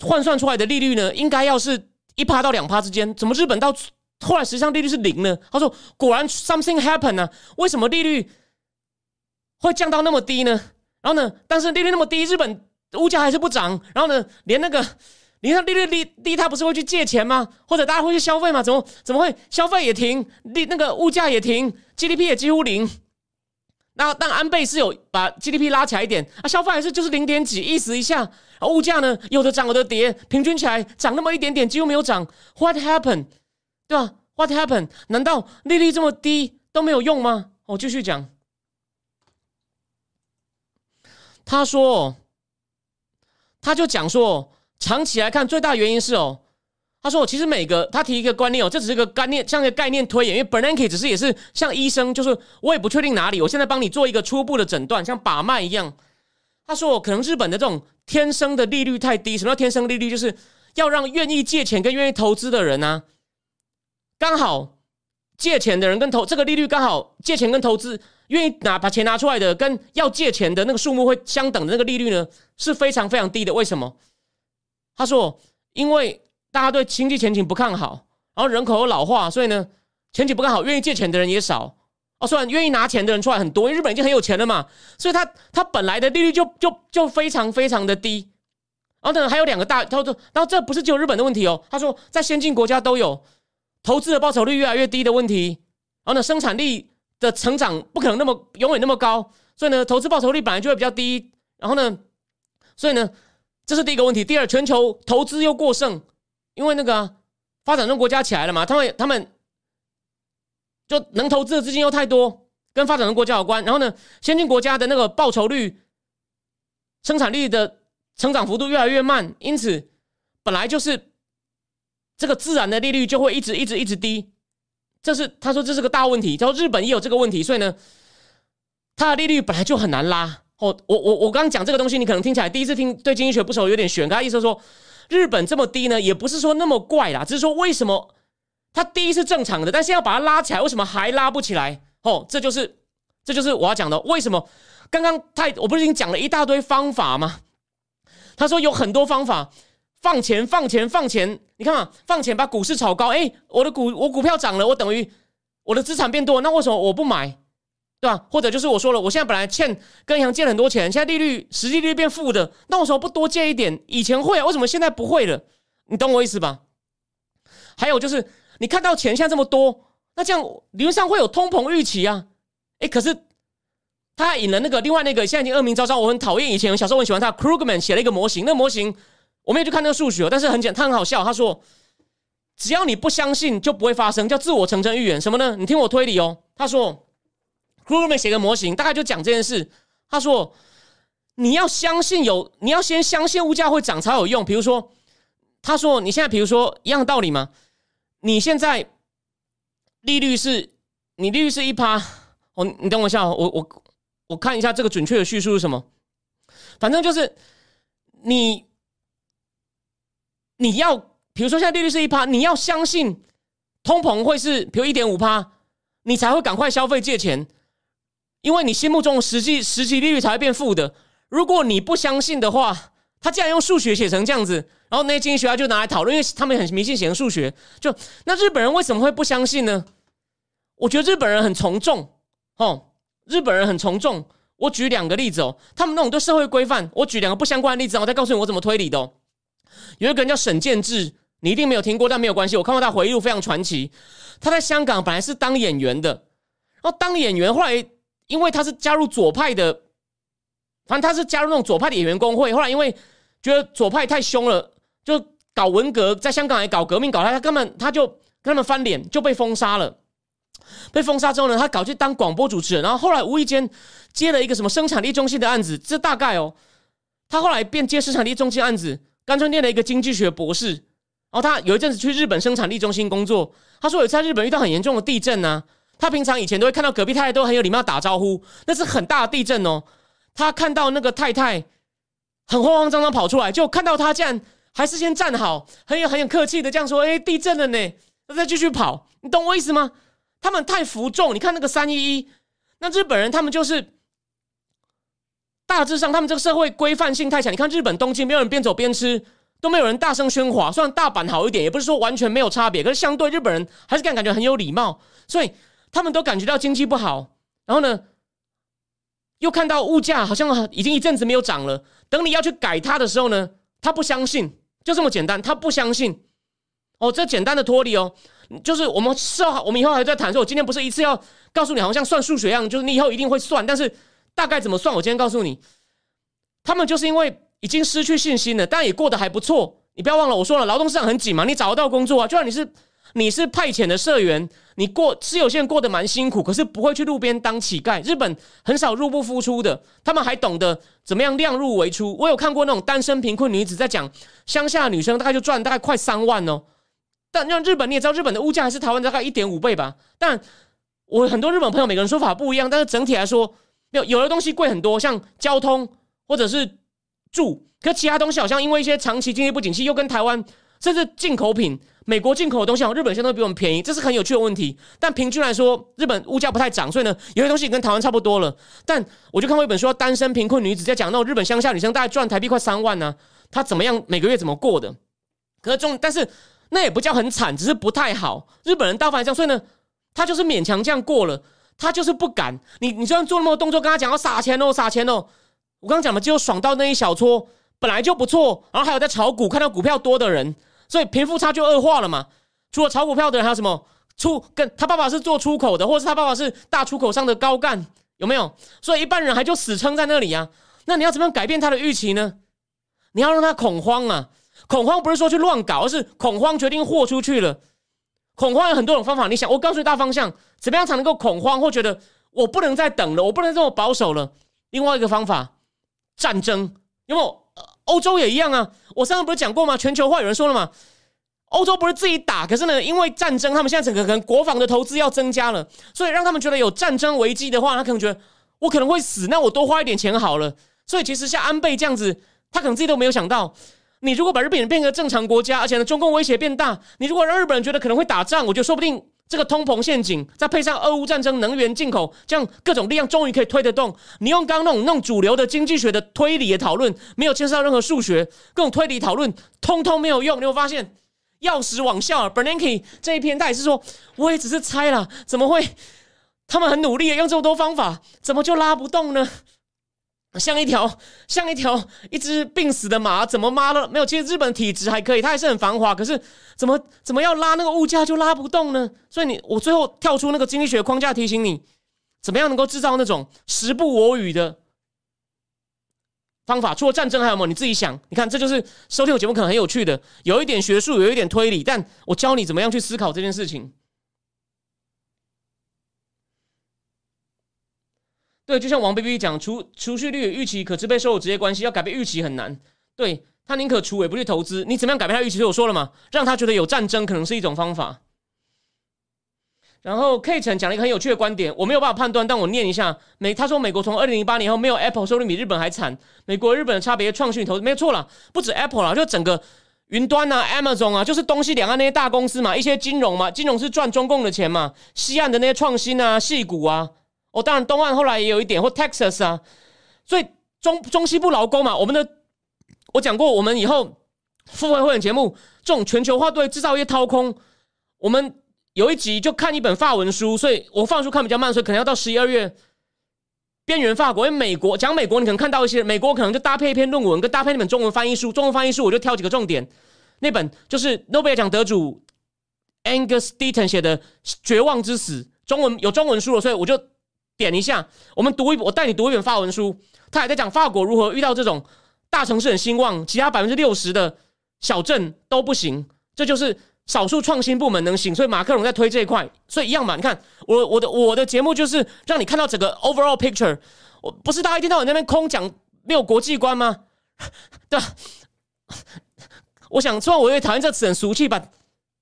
换算出来的利率呢，应该要是一趴到两趴之间。怎么日本到后来实际上利率是零呢？他说，果然 something happened 呢？为什么利率会降到那么低呢？然后呢？但是利率那么低，日本物价还是不涨。然后呢？连那个，你看利率低低，他不是会去借钱吗？或者大家会去消费吗？怎么怎么会消费也停，利那个物价也停，GDP 也几乎零。那但安倍是有把 GDP 拉起来一点啊，消费还是就是零点几，意思一下。物价呢，有的涨有的跌，平均起来涨那么一点点，几乎没有涨。What happened？对吧？What happened？难道利率这么低都没有用吗？我继续讲。他说：“他就讲说，长期来看，最大原因是哦，他说，其实每个他提一个观念哦，这只是个概念，像一个概念推演。因为 Bernanke 只是也是像医生，就是我也不确定哪里，我现在帮你做一个初步的诊断，像把脉一样。他说，可能日本的这种天生的利率太低。什么叫天生利率？就是要让愿意借钱跟愿意投资的人呢，刚好借钱的人跟投这个利率刚好借钱跟投资。”愿意拿把钱拿出来的，跟要借钱的那个数目会相等的那个利率呢，是非常非常低的。为什么？他说，因为大家对经济前景不看好，然后人口又老化，所以呢，前景不看好，愿意借钱的人也少。哦，虽然愿意拿钱的人出来很多，因为日本已经很有钱了嘛，所以他他本来的利率就就就非常非常的低。然后呢，还有两个大，他说，然后这不是只有日本的问题哦。他说，在先进国家都有投资的报酬率越来越低的问题。然后呢，生产力。的成长不可能那么永远那么高，所以呢，投资报酬率本来就会比较低。然后呢，所以呢，这是第一个问题。第二，全球投资又过剩，因为那个发展中国家起来了嘛，他们他们就能投资的资金又太多，跟发展中国家有关。然后呢，先进国家的那个报酬率、生产力的成长幅度越来越慢，因此本来就是这个自然的利率就会一直一直一直低。这是他说这是个大问题，然后日本也有这个问题，所以呢，它的利率本来就很难拉，哦，我我我刚刚讲这个东西，你可能听起来第一次听对经济学不熟，有点悬。他意思说，日本这么低呢，也不是说那么怪啦，只是说为什么它低是正常的，但是要把它拉起来，为什么还拉不起来？哦，这就是这就是我要讲的，为什么刚刚太我不是已经讲了一大堆方法吗？他说有很多方法，放钱放钱放钱，你看嘛，放钱把股市炒高，哎，我的股我股票涨了，我等于我的资产变多，那为什么我不买？对吧？或者就是我说了，我现在本来欠跟银行借了很多钱，现在利率实际利率变负的，那为什么不多借一点？以前会啊，为什么现在不会了？你懂我意思吧？还有就是，你看到钱现在这么多，那这样理论上会有通膨预期啊。哎，可是他引了那个另外那个现在已经恶名昭彰，我很讨厌以前小时候很喜欢他，Krugman 写了一个模型，那模型我没有去看那个数学，但是很简，他很好笑。他说，只要你不相信，就不会发生，叫自我成真预言。什么呢？你听我推理哦。他说。Krugman 写个模型，大概就讲这件事。他说：“你要相信有，你要先相信物价会涨才有用。比如说，他说你现在，比如说一样道理吗？你现在利率是，你利率是一趴。哦，你等我一下，我我我看一下这个准确的叙述是什么。反正就是你你要，比如说现在利率是一趴，你要相信通膨会是比如一点五趴，你才会赶快消费借钱。”因为你心目中实际实际利率才会变负的。如果你不相信的话，他竟然用数学写成这样子，然后那些经济学家就拿来讨论，因为他们很迷信写成数学。就那日本人为什么会不相信呢？我觉得日本人很从众哦，日本人很从众。我举两个例子哦，他们那种对社会规范，我举两个不相关的例子，我再告诉你我怎么推理的。有一个人叫沈建志，你一定没有听过，但没有关系，我看过他回忆录，非常传奇。他在香港本来是当演员的，然后当演员后来。因为他是加入左派的，反正他是加入那种左派的演员工会。后来因为觉得左派太凶了，就搞文革，在香港也搞革命，搞他，他根本他就跟他们翻脸，就被封杀了。被封杀之后呢，他搞去当广播主持人，然后后来无意间接了一个什么生产力中心的案子，这大概哦，他后来便接生产力中心案子，干脆念了一个经济学博士。然后他有一阵子去日本生产力中心工作，他说有在日本遇到很严重的地震呢。他平常以前都会看到隔壁太太都很有礼貌打招呼，那是很大的地震哦。他看到那个太太很慌慌张张跑出来，就看到他这样，还是先站好，很有很有客气的这样说：“哎，地震了呢。”那再继续跑，你懂我意思吗？他们太服众。你看那个三一一，那日本人他们就是大致上他们这个社会规范性太强。你看日本东京，没有人边走边吃，都没有人大声喧哗。虽然大阪好一点，也不是说完全没有差别，可是相对日本人还是感感觉很有礼貌，所以。他们都感觉到经济不好，然后呢，又看到物价好像已经一阵子没有涨了。等你要去改它的时候呢，他不相信，就这么简单，他不相信。哦，这简单的脱离哦，就是我们是要，我们以后还在谈。说我今天不是一次要告诉你，好像算数学一样，就是你以后一定会算，但是大概怎么算，我今天告诉你。他们就是因为已经失去信心了，但也过得还不错。你不要忘了，我说了，劳动市场很紧嘛，你找得到工作啊，就算你是。你是派遣的社员，你过是有些人过得蛮辛苦，可是不会去路边当乞丐。日本很少入不敷出的，他们还懂得怎么样量入为出。我有看过那种单身贫困女子在讲，乡下女生大概就赚大概快三万哦。但让日本你也知道，日本的物价还是台湾大概一点五倍吧。但我很多日本朋友每个人说法不一样，但是整体来说，有有的东西贵很多，像交通或者是住，可其他东西好像因为一些长期经济不景气，又跟台湾甚至进口品。美国进口的东西，日本现在都比我们便宜，这是很有趣的问题。但平均来说，日本物价不太涨，所以呢，有些东西跟台湾差不多了。但我就看过一本书，单身贫困女子在讲那日本乡下女生大概赚台币快三万呢，她怎么样每个月怎么过的？可是中，但是那也不叫很惨，只是不太好。日本人大部分这样，所以呢，他就是勉强这样过了，他就是不敢。你你虽然做那么多动作，跟他讲要撒钱哦，撒钱哦。我刚刚讲的，只有爽到那一小撮，本来就不错。然后还有在炒股，看到股票多的人。所以贫富差距恶化了嘛？除了炒股票的人，还有什么出跟他爸爸是做出口的，或是他爸爸是大出口商的高干，有没有？所以一般人还就死撑在那里啊。那你要怎么样改变他的预期呢？你要让他恐慌啊！恐慌不是说去乱搞，而是恐慌决定豁出去了。恐慌有很多种方法，你想，我告诉你大方向，怎么样才能够恐慌或觉得我不能再等了，我不能这么保守了？另外一个方法，战争，因为？欧洲也一样啊！我上次不是讲过吗？全球化有人说了嘛，欧洲不是自己打，可是呢，因为战争，他们现在整个可能国防的投资要增加了，所以让他们觉得有战争危机的话，他可能觉得我可能会死，那我多花一点钱好了。所以其实像安倍这样子，他可能自己都没有想到，你如果把日本人变成正常国家，而且呢中共威胁变大，你如果让日本人觉得可能会打仗，我觉得说不定这个通膨陷阱，再配上俄乌战争、能源进口这样各种力量，终于可以推得动。你用刚刚那种那种主流的经济学的推理的讨论，没有牵涉到任何数学，各种推理讨论，通通没有用。你会发现要死网效。Bernanke 这一篇他也是说，我也只是猜啦，怎么会？他们很努力，用这么多方法，怎么就拉不动呢？像一条像一条一只病死的马，怎么拉了没有？其实日本体质还可以，它还是很繁华。可是怎么怎么要拉那个物价就拉不动呢？所以你我最后跳出那个经济学框架提醒你，怎么样能够制造那种时不我与的方法？除了战争还有没有？你自己想。你看，这就是收听我节目可能很有趣的，有一点学术，有一点推理，但我教你怎么样去思考这件事情。对，就像王 baby 讲，储储蓄率预期可支配收入直接关系，要改变预期很难。对他宁可储也不去投资，你怎么样改变他预期？所以我说了嘛，让他觉得有战争可能是一种方法。然后 K 城讲了一个很有趣的观点，我没有办法判断，但我念一下。美他说美国从二零零八年后没有 Apple 收入比日本还惨。美国日本的差别创新投资没有错了，不止 Apple 了，就整个云端啊，Amazon 啊，就是东西两岸那些大公司嘛，一些金融嘛，金融是赚中共的钱嘛，西岸的那些创新啊，细股啊。哦，当然，东岸后来也有一点，或 Texas 啊，所以中中西部劳工嘛，我们的我讲过，我们以后付费会员节目这种全球化对制造业掏空，我们有一集就看一本法文书，所以我放书看比较慢，所以可能要到十一二月边缘法国，因为美国讲美国，你可能看到一些美国可能就搭配一篇论文，跟搭配那本中文翻译书，中文翻译书我就挑几个重点，那本就是诺贝尔奖得主 Angus Deaton 写的《绝望之死》，中文有中文书了，所以我就。点一下，我们读一，我带你读一本法文书。他还在讲法国如何遇到这种大城市很兴旺，其他百分之六十的小镇都不行，这就是少数创新部门能行。所以马克龙在推这一块，所以一样嘛。你看我我的我的节目就是让你看到整个 overall picture。我不是大家一天到晚那边空讲没有国际观吗？对吧？我想，虽然我也讨厌这词很俗气吧。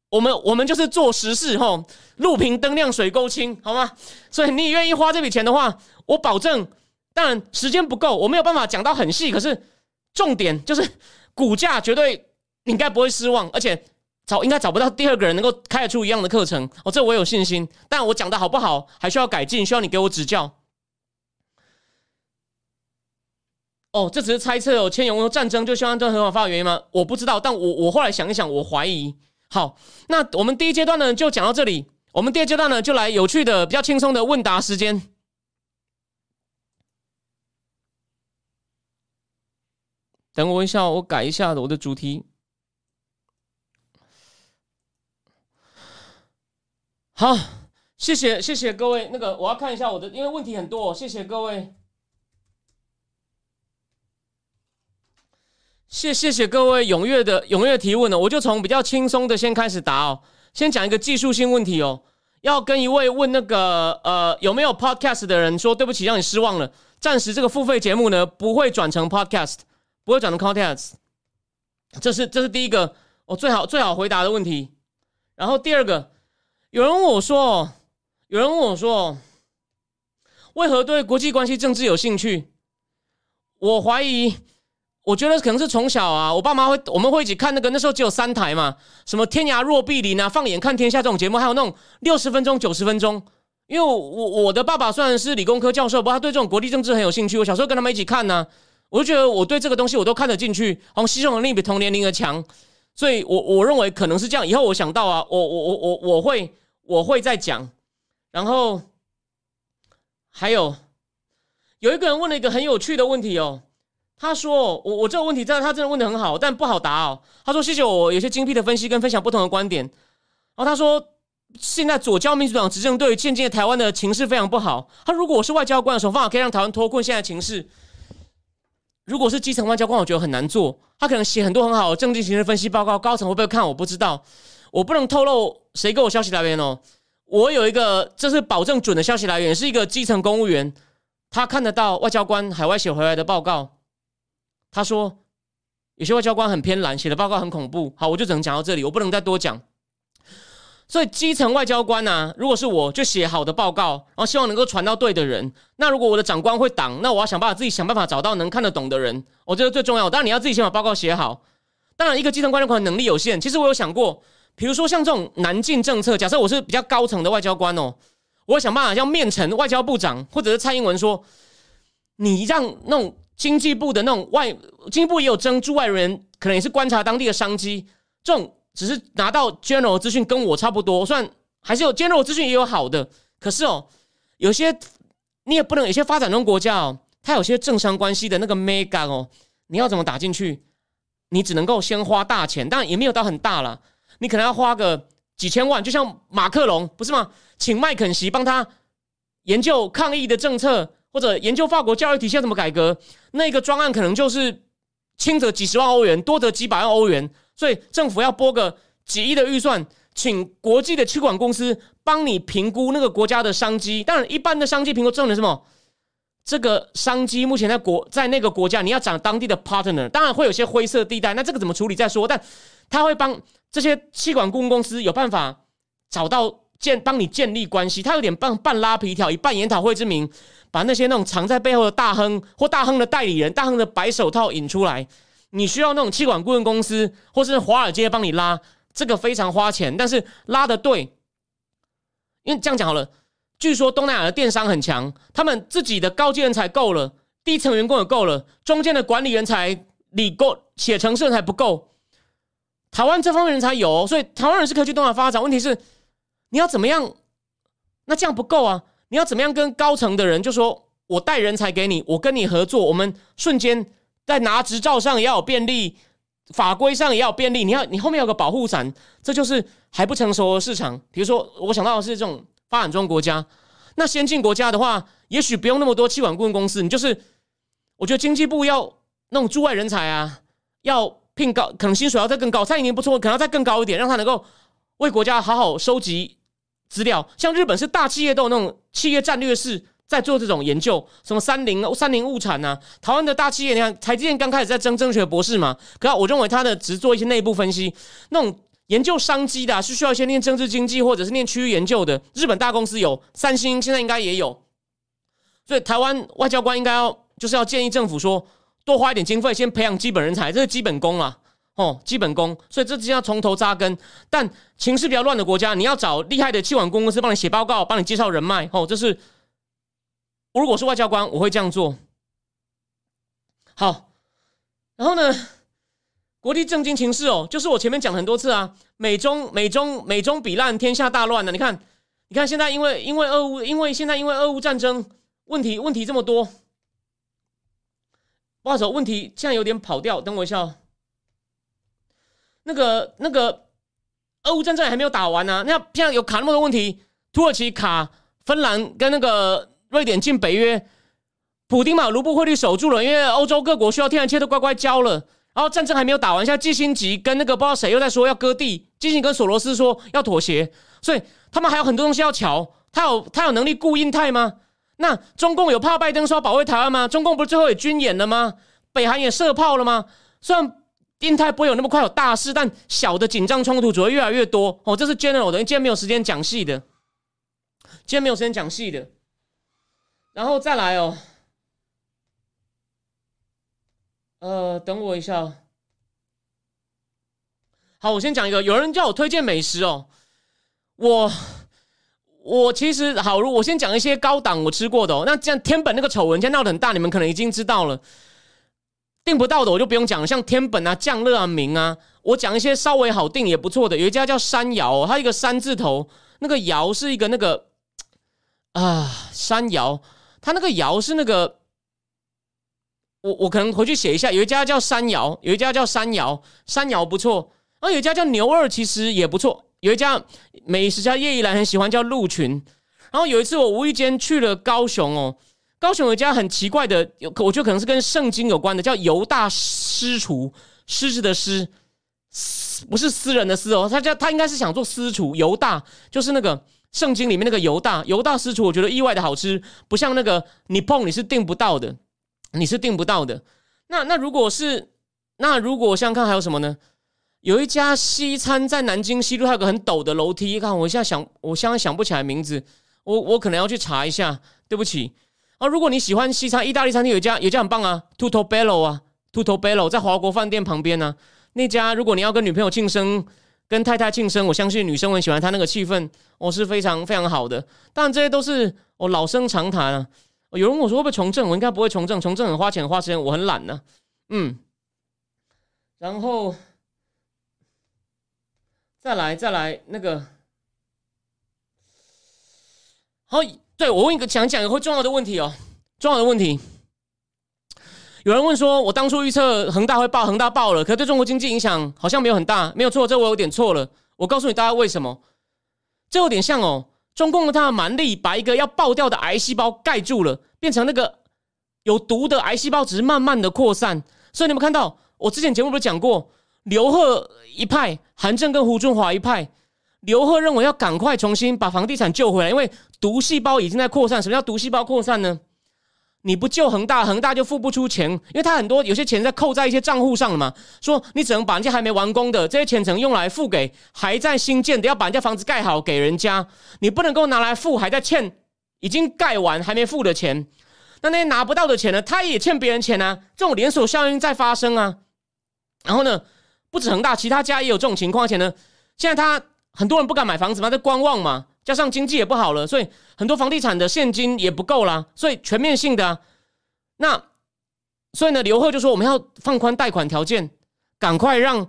我们我们就是做实事吼，路平灯亮水沟清，好吗？所以你愿意花这笔钱的话，我保证。当然时间不够，我没有办法讲到很细。可是重点就是股价绝对你应该不会失望，而且找应该找不到第二个人能够开得出一样的课程。哦，这我有信心。但我讲的好不好，还需要改进，需要你给我指教。哦，这只是猜测哦。千勇说战争就希望这很好发的原因吗？我不知道，但我我后来想一想，我怀疑。好，那我们第一阶段呢就讲到这里。我们第二阶段呢就来有趣的、比较轻松的问答时间。等我一下，我改一下我的主题。好，谢谢谢谢各位。那个我要看一下我的，因为问题很多。谢谢各位。谢谢谢各位踊跃的踊跃提问呢，我就从比较轻松的先开始答哦。先讲一个技术性问题哦，要跟一位问那个呃有没有 podcast 的人说，对不起让你失望了，暂时这个付费节目呢不会转成 podcast，不会转成 podcast。这是这是第一个我最好最好回答的问题。然后第二个，有人问我说哦，有人问我说哦，为何对国际关系政治有兴趣？我怀疑。我觉得可能是从小啊，我爸妈会，我们会一起看那个，那时候只有三台嘛，什么《天涯若比邻》啊，《放眼看天下》这种节目，还有那种六十分钟、九十分钟。因为我我的爸爸虽然是理工科教授，不过他对这种国际政治很有兴趣。我小时候跟他们一起看呢，我就觉得我对这个东西我都看得进去，好像吸收能力比同年龄的强，所以我我认为可能是这样。以后我想到啊，我我我我我会我会再讲。然后还有有一个人问了一个很有趣的问题哦。他说：“我我这个问题真的，他真的问的很好，但不好答哦。”他说：“谢谢我有些精辟的分析跟分享不同的观点。”然后他说：“现在左交民主党执政对于现今的台湾的情势非常不好。他如果我是外交官的时候，方法可以让台湾脱困现在情势。如果是基层外交官，我觉得很难做。他可能写很多很好的政治形势分析报告，高层会不会看？我不知道，我不能透露谁给我消息来源哦。我有一个这是保证准的消息来源，是一个基层公务员，他看得到外交官海外写回来的报告。”他说：“有些外交官很偏蓝，写的报告很恐怖。”好，我就只能讲到这里，我不能再多讲。所以基层外交官呢、如果是我就写好的报告，然后希望能够传到对的人。那如果我的长官会挡，那我要想办法自己想办法找到能看得懂的人，我觉得最重要。当然你要自己先把报告写好。当然，一个基层官僚可能能力有限，其实我有想过，比如说像这种南进政策，假设我是比较高层的外交官哦，我想办法要面陈外交部长或者是蔡英文说，你让那种经济部的那种外经济部也有征驻外人，可能也是观察当地的商机，这种只是拿到 general 资讯跟我差不多，虽然还是有 general 资讯也有好的，可是哦，有些你也不能有些发展中国家哦，它有些政商关系的那个 mega 哦，你要怎么打进去？你只能够先花大钱，当然也没有到很大了，你可能要花个几千万，就像马克龙不是吗？请麦肯锡帮他研究抗疫的政策，或者研究法国教育体系要怎么改革，那个专案可能就是轻则几十万欧元，多则几百万欧元，所以政府要拨个几亿的预算，请国际的气管公司帮你评估那个国家的商机。当然，一般的商机评估重点是什么？这个商机目前在国在那个国家，你要找当地的 partner，当然会有些灰色地带，那这个怎么处理再说。但他会帮这些气管顾问公司有办法找到建帮你建立关系，他有点半半拉皮条，以半研讨会之名，把那些那种藏在背后的大亨或大亨的代理人、大亨的白手套引出来。你需要那种气管顾问公司或是华尔街帮你拉，这个非常花钱，但是拉的对，因为这样讲好了。据说东南亚的电商很强，他们自己的高阶人才够了，低层员工也够了，中间的管理人才、理够、写程式人才不够。台湾这方面人才有，所以台湾人是可以去东南亚发展。问题是你要怎么样？那这样不够啊！你要怎么样跟高层的人就说，我带人才给你，我跟你合作，我们瞬间在拿执照上也要有便利，法规上也要有便利。你要你后面有个保护伞，这就是还不成熟的市场。比如说，我想到的是这种。发展中国家，那先进国家的话，也许不用那么多气管顾问公司。你就是，我觉得经济部要那种驻外人才啊，要聘高，可能薪水要再更高。蔡英文不错，可能要再更高一点，让他能够为国家好好收集资料。像日本是大企业都有那种企业战略室在做这种研究，什么三菱、三菱物产呐，台湾的大企业，你看台积电刚开始在争争学博士嘛，可我认为他的只做一些内部分析，那种。研究商机的是需要先念政治经济或者是念区域研究的。日本大公司有，三星现在应该也有。所以台湾外交官应该要就是要建议政府说，多花一点经费，先培养基本人才，这是基本功啊，哦，基本功。所以这之要从头扎根。但情势比较乱的国家，你要找厉害的气管公司帮你写报告，帮你介绍人脉。哦，这是我如果是外交官，我会这样做。好，然后呢？国际政经情势哦，就是我前面讲很多次啊，美中美中美中比烂，天下大乱呢。你看，你看现在因为因为俄乌，因为现在因为俄乌战争问题问题这么多，不好意思，问题现在有点跑掉，等我一下哦。那个那个俄乌战争还没有打完呢，那现在有卡那么多问题，土耳其卡芬兰跟那个瑞典进北约，普丁把卢布汇率守住了，因为欧洲各国需要天然气都乖乖交了。然后战争还没有打完，现在基辛吉跟那个不知道谁又在说要割地，基辛跟索罗斯说要妥协，所以他们还有很多东西要瞧。他有他有能力顾印太吗？那中共有怕拜登说保卫台湾吗？中共不是最后也军演了吗？北韩也射炮了吗？虽然印太不会有那么快有大事，但小的紧张冲突只会越来越多。哦，这是 general 的，今天没有时间讲细的，今天没有时间讲细的，然后再来哦。呃，等我一下。好，我先讲一个。有人叫我推荐美食哦，我我其实好，如我先讲一些高档我吃过的哦。那这样天本那个丑闻，现在闹得很大，你们可能已经知道了。订不到的我就不用讲了，像天本啊、降乐啊、明啊，我讲一些稍微好订也不错的。有一家叫山窑，它一个山字头，那个窑是一个那个啊山窑，它那个窑是那个。我我可能回去写一下，有一家叫山窑，有一家叫山窑，山窑不错。然后有一家叫牛二，其实也不错。有一家美食家叶一兰很喜欢叫鹿群。然后有一次我无意间去了高雄哦，高雄有一家很奇怪的，有我觉得可能是跟圣经有关的，叫犹大私厨，狮子的狮，不是私人的私哦，他叫他应该是想做私厨，犹大就是那个圣经里面那个犹大，犹大私厨，我觉得意外的好吃，不像那个你碰你是订不到的。你是订不到的。那那如果是那如果想看还有什么呢？有一家西餐在南京西路，还有个很陡的楼梯。看，我现在想，我现在想不起来名字，我我可能要去查一下，对不起。啊，如果你喜欢西餐，意大利餐厅有一家，有一家很棒啊，Tutto Bello 啊，Tutto Bello 在华国饭店旁边呢。那家如果你要跟女朋友庆生，跟太太庆生，我相信女生很喜欢他那个气氛，哦，是非常非常好的。当然这些都是哦老生常谈啊。有人问我说会不会从政，我应该不会从政，从政很花钱花时间，我很懒呢。嗯，然后再来再来那个，好。对，我问一个讲讲一个会重要的问题哦，重要的问题。有人问说，我当初预测恒大会爆，恒大爆了，可对中国经济影响好像没有很大，没有错，这我有点错了。我告诉你大家为什么，这有点像哦，中共的他的蛮力把一个要爆掉的癌细胞盖住了，变成那个有毒的癌细胞只是慢慢的扩散。所以你们看到，我之前节目不是讲过，刘贺一派，韩正跟胡春华一派。刘贺认为要赶快重新把房地产救回来，因为毒细胞已经在扩散。什么叫毒细胞扩散呢？你不救恒大，恒大就付不出钱，因为他很多有些钱在扣在一些账户上了嘛。说你只能把人家还没完工的这些钱，只能用来付给还在新建的，要把人家房子盖好给人家。你不能够拿来付还在欠、已经盖完还没付的钱。那那些拿不到的钱呢？他也欠别人钱啊。这种连锁效应在发生啊。然后呢，不止恒大，其他家也有这种情况。而且呢，现在他。很多人不敢买房子嘛，在观望嘛，加上经济也不好了，所以很多房地产的现金也不够啦，所以全面性的，那所以呢，刘贺就说我们要放宽贷款条件，赶快让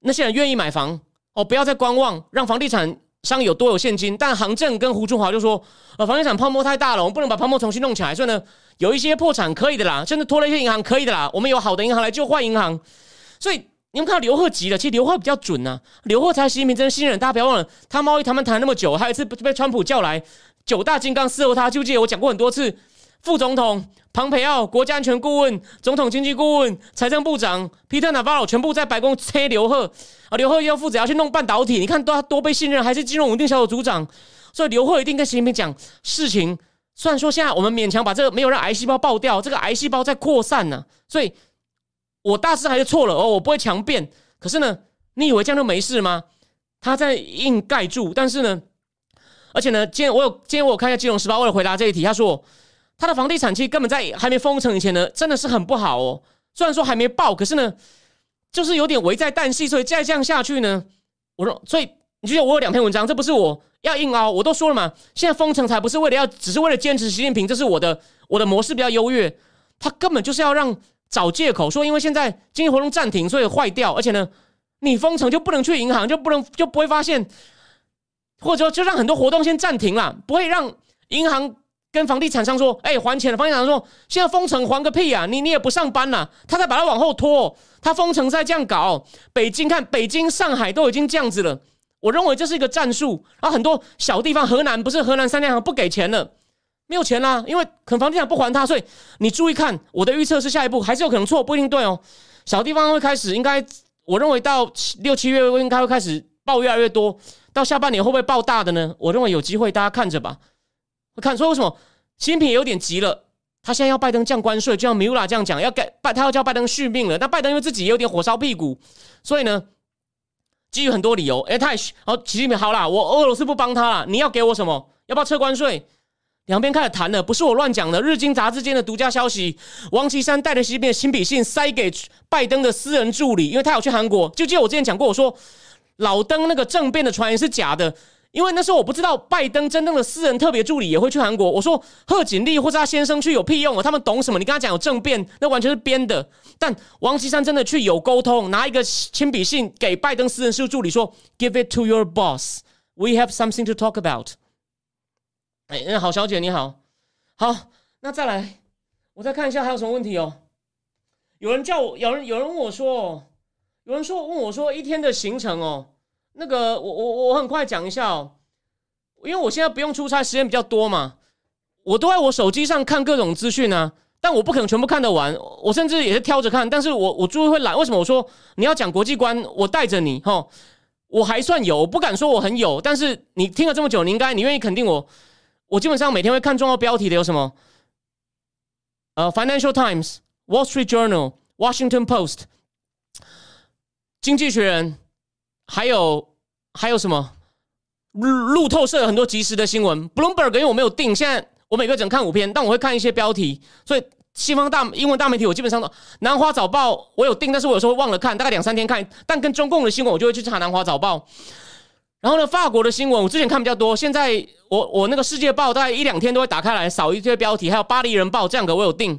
那些人愿意买房哦，不要再观望，让房地产商有多有现金。但杭正跟胡春华就说，呃，房地产泡沫太大了，我们不能把泡沫重新弄起来，所以呢，有一些破产可以的啦，甚至拖了一些银行可以的啦，我们有好的银行来救坏银行，所以。你们看到刘贺急了，其实刘贺比较准呐。刘贺才习近平真的信任，大家不要忘了，他贸易谈判谈那么久，还有一次被川普叫来九大金刚伺候他，就记得我讲过很多次。副总统庞培奥、国家安全顾问、总统经济顾问、财政部长皮特纳瓦尔全部在白宫催刘贺啊，刘贺要负责要去弄半导体。你看多多被信任，还是金融稳定小组组长，所以刘贺一定跟习近平讲事情。虽然说现在我们勉强把这个没有让癌细胞爆掉，这个癌细胞在扩散呢，所以。我大致还是错了哦，我不会强辩。可是呢，你以为这样就没事吗？他在硬盖住，但是呢，而且呢，今天我有今天我有看一下《金融时报》，为了回答这一题，他说他的房地产期根本在还没封城以前呢，真的是很不好哦。虽然说还没爆，可是呢，就是有点危在旦夕，所以再这样下去呢，我说，所以你觉得我有两篇文章，这不是我要硬凹，我都说了嘛，现在封城才不是为了要，只是为了坚持习近平，这是我的我的模式比较优越，他根本就是要让。找借口说，因为现在经济活动暂停，所以坏掉。而且呢，你封城就不能去银行，就不能就不会发现，或者说就让很多活动先暂停了，不会让银行跟房地产商说：“哎，还钱了。”房地产商说：“现在封城还个屁啊！你你也不上班了。”他再把它往后拖，他封城再这样搞。北京看，北京、上海都已经这样子了。我认为这是一个战术。然后很多小地方，河南不是河南三联行不给钱了。没有钱啦，因为可能房地产不还他，所以你注意看，我的预测是下一步还是有可能错，不一定对哦。小地方会开始，应该我认为到六七月应该会开始爆越来越多，到下半年会不会爆大的呢？我认为有机会，大家看着吧。会看，所以为什么新品有点急了？他现在要拜登降关税，就像米拉这样讲，要给拜他要叫拜登续命了。那拜登因为自己也有点火烧屁股，所以呢，基于很多理由，哎，太好，习近平好啦，我俄罗斯不帮他了，你要给我什么？要不要撤关税？两边开始谈了，不是我乱讲的。日经杂志间的独家消息，王岐山带着习近平的亲笔信塞给拜登的私人助理，因为他有去韩国。就记得我之前讲过，我说老登那个政变的传言是假的，因为那时候我不知道拜登真正的私人特别助理也会去韩国。我说贺锦丽或者他先生去有屁用啊？他们懂什么？你跟他讲有政变，那完全是编的。但王岐山真的去有沟通，拿一个亲笔信给拜登私人事务助理说：“Give it to your boss. We have something to talk about.” 哎，那好，小姐你好，好，那再来，我再看一下还有什么问题哦。有人叫我，有人有人问我说，有人说问我说一天的行程哦，那个我我我很快讲一下哦，因为我现在不用出差，时间比较多嘛，我都在我手机上看各种资讯啊，但我不可能全部看得完，我甚至也是挑着看，但是我我就会懒，为什么？我说你要讲国际观，我带着你哈，我还算有，我不敢说我很有，但是你听了这么久，你应该你愿意肯定我。我基本上每天会看重要标题的有什么？呃，《Financial Times》、《Wall Street Journal》、《Washington Post》、《经济学人》、还有还有什么路路透社有很多即时的新闻，Bloomberg 因为我没有定，现在我每个只能看五篇，但我会看一些标题，所以西方大英文大媒体我基本上都南华早报我有定，但是我有时候忘了看，大概两三天看，但跟中共的新闻我就会去查南华早报。然后呢，法国的新闻我之前看比较多，现在我我那个世界报大概一两天都会打开来扫一些标题，还有巴黎人报这两个我有订